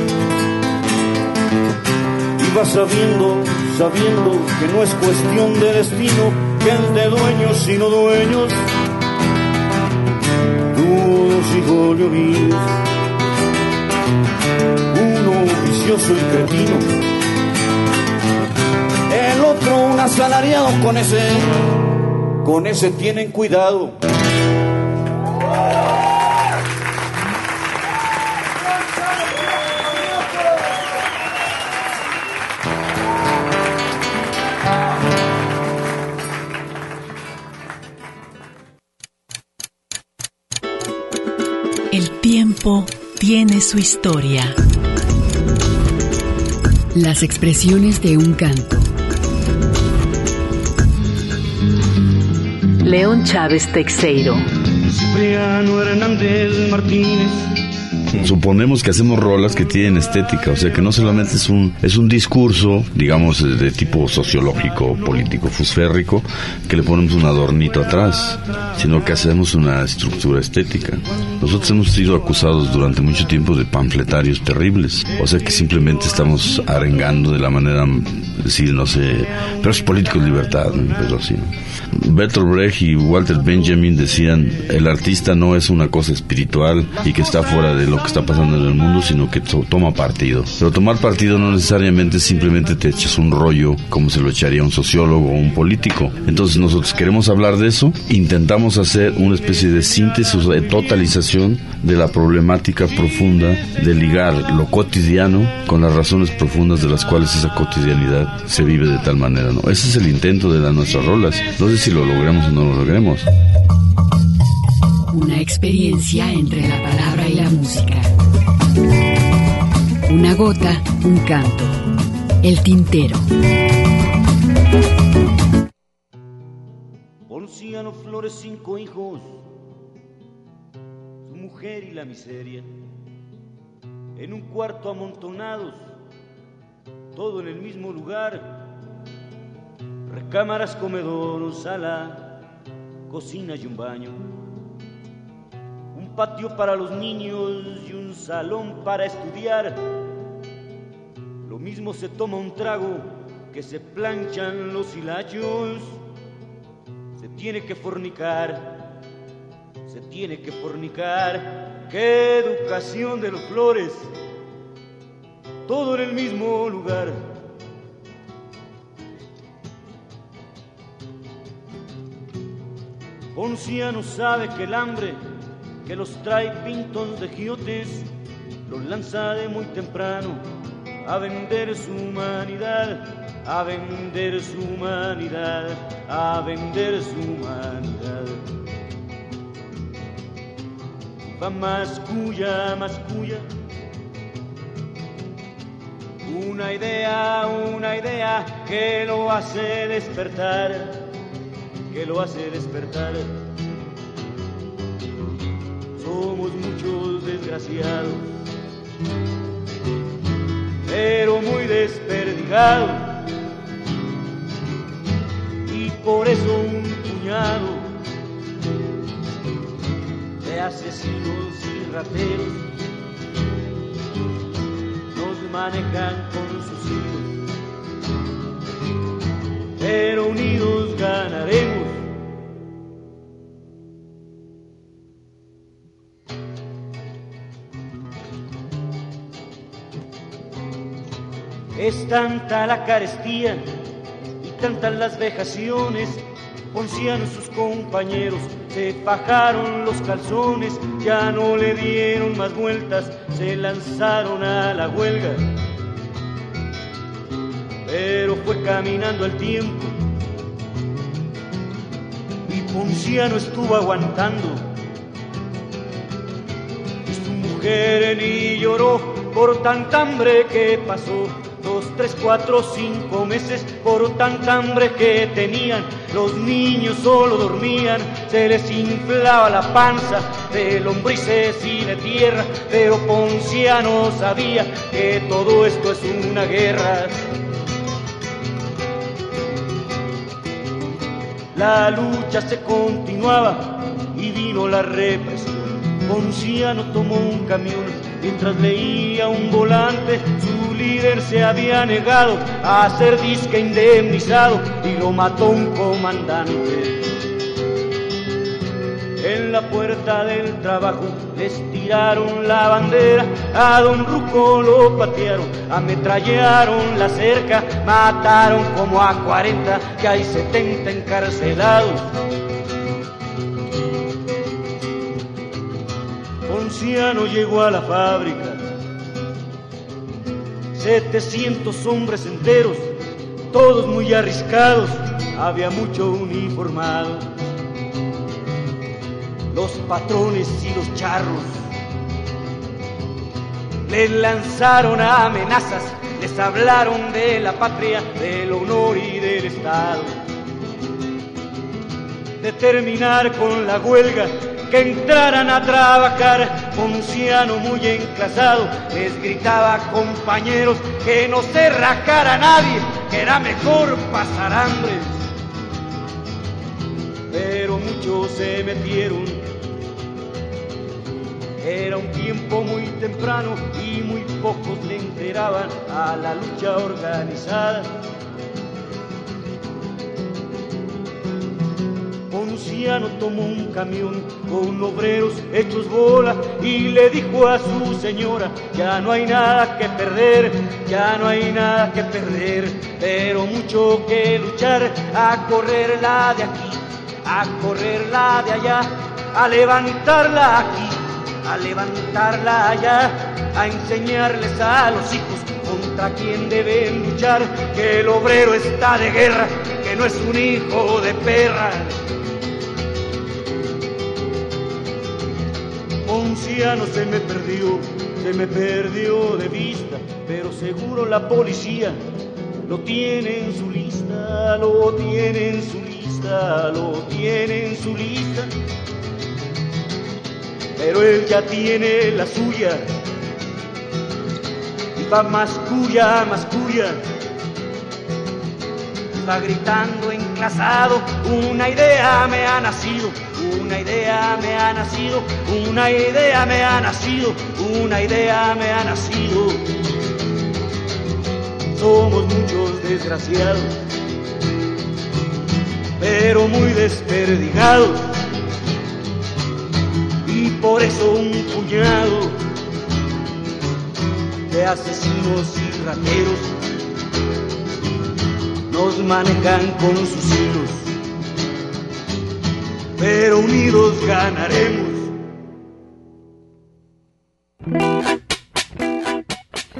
y va sabiendo sabiendo que no es cuestión de destino, que es de dueños sino dueños. Uno vicioso y cretino, el otro un asalariado con ese, con ese tienen cuidado. Tiene su historia. Las expresiones de un canto. León Chávez Texeiro. Martínez. Suponemos que hacemos rolas que tienen estética, o sea que no solamente es un es un discurso, digamos, de tipo sociológico, político, fusférrico, que le ponemos un adornito atrás, sino que hacemos una estructura estética. Nosotros hemos sido acusados durante mucho tiempo de panfletarios terribles, o sea que simplemente estamos arengando de la manera, decir, no sé, pero es político libertad, pero así. Bertolt Brecht y Walter Benjamin decían, el artista no es una cosa espiritual y que está fuera de lo que está pasando en el mundo, sino que to toma partido. Pero tomar partido no necesariamente simplemente te echas un rollo como se lo echaría un sociólogo o un político. Entonces nosotros queremos hablar de eso, intentamos hacer una especie de síntesis, de totalización de la problemática profunda de ligar lo cotidiano con las razones profundas de las cuales esa cotidianidad se vive de tal manera. ¿no? Ese es el intento de las nuestras rolas. Sé si lo logremos o no lo logremos. Una experiencia entre la palabra y la música. Una gota, un canto. El tintero. Ponciano Flores, cinco hijos, su mujer y la miseria, en un cuarto amontonados, todo en el mismo lugar, recámaras, comedor, sala, cocina y un baño, un patio para los niños y un salón para estudiar. Lo mismo se toma un trago que se planchan los hilachos. Se tiene que fornicar, se tiene que fornicar. ¡Qué educación de los flores! Todo en el mismo lugar. Ponciano sabe que el hambre que los trae pintos de giotes los lanza de muy temprano a vender su humanidad, a vender su humanidad, a vender su humanidad. Va más cuya, más cuya. Una idea, una idea que lo hace despertar, que lo hace despertar. Somos muchos desgraciados pecado. Y por eso un puñado de asesinos y rateros nos manejan con sus hijos. Pero unidos ganaremos. Es tanta la carestía y tantas las vejaciones. Ponciano y sus compañeros se fajaron los calzones, ya no le dieron más vueltas, se lanzaron a la huelga. Pero fue caminando el tiempo y Ponciano estuvo aguantando. Y su mujer ni lloró por tanta hambre que pasó dos, tres, cuatro, cinco meses por tanta hambre que tenían. Los niños solo dormían, se les inflaba la panza de lombrices y de tierra, pero Ponciano sabía que todo esto es una guerra. La lucha se continuaba y vino la represión. Ponciano tomó un camión mientras leía un volante. Su líder se había negado a ser disque indemnizado y lo mató un comandante. En la puerta del trabajo les tiraron la bandera, a don Ruco lo patearon, ametrallaron la cerca, mataron como a 40, que hay 70 encarcelados. Ponciano llegó a la fábrica. 700 hombres enteros, todos muy arriscados, había mucho uniformado. Los patrones y los charros les lanzaron amenazas, les hablaron de la patria, del honor y del Estado. De terminar con la huelga que entraran a trabajar. Ponciano muy enclasado les gritaba compañeros que no se rajara nadie, que era mejor pasar hambre. Pero muchos se metieron. Era un tiempo muy temprano y muy pocos le enteraban a la lucha organizada. Ponciano tomó un camión con obreros hechos bola y le dijo a su señora, ya no hay nada que perder, ya no hay nada que perder, pero mucho que luchar, a correrla de aquí, a correrla de allá, a levantarla aquí, a levantarla allá, a enseñarles a los hijos contra quién deben luchar, que el obrero está de guerra, que no es un hijo de perra. Ponciano se me perdió, se me perdió de vista, pero seguro la policía lo tiene en su lista, lo tiene en su lista, lo tiene en su lista. Pero él ya tiene la suya y va más cuya, más. Va gritando enclasado, una idea me ha nacido, una idea me ha nacido, una idea me ha nacido, una idea me ha nacido. Somos muchos desgraciados, pero muy desperdigados. Y por eso un puñado de asesinos y rateros nos manejan con sus hilos pero unidos ganaremos.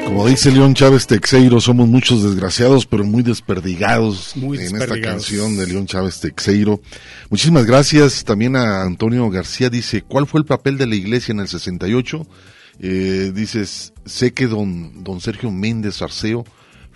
Como dice León Chávez Texeiro, somos muchos desgraciados, pero muy desperdigados Muy en esta canción de León Chávez Texeiro. Muchísimas gracias también a Antonio García. Dice, ¿cuál fue el papel de la iglesia en el 68? Eh, dices, sé que don, don Sergio Méndez Arceo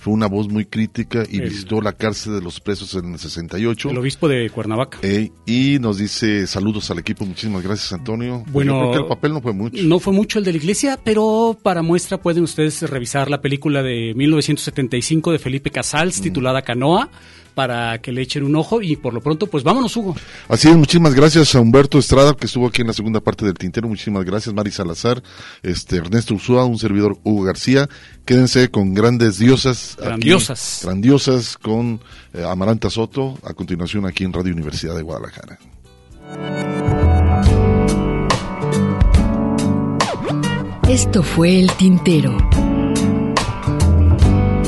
fue una voz muy crítica y El- visitó la cárcel de los presos en el 68. El obispo de Cuernavaca. Eh, y nos dice saludos al equipo, muchísimas gracias Antonio. Bueno, yo creo que el papel no fue mucho. No fue mucho el de la iglesia, pero para muestra pueden ustedes revisar la película de 1975 de Felipe Casals titulada Canoa para que le echen un ojo y por lo pronto pues vámonos Hugo. Así es, muchísimas gracias a Humberto Estrada, que estuvo aquí en la segunda parte del Tintero. Muchísimas gracias, Mari Salazar, este, Ernesto Ursúa, un servidor Hugo García. Quédense con grandes diosas. aquí, Grandiosas. grandiosas con eh, Amaranta Soto, a continuación aquí en Radio Universidad de Guadalajara. Esto fue El Tintero.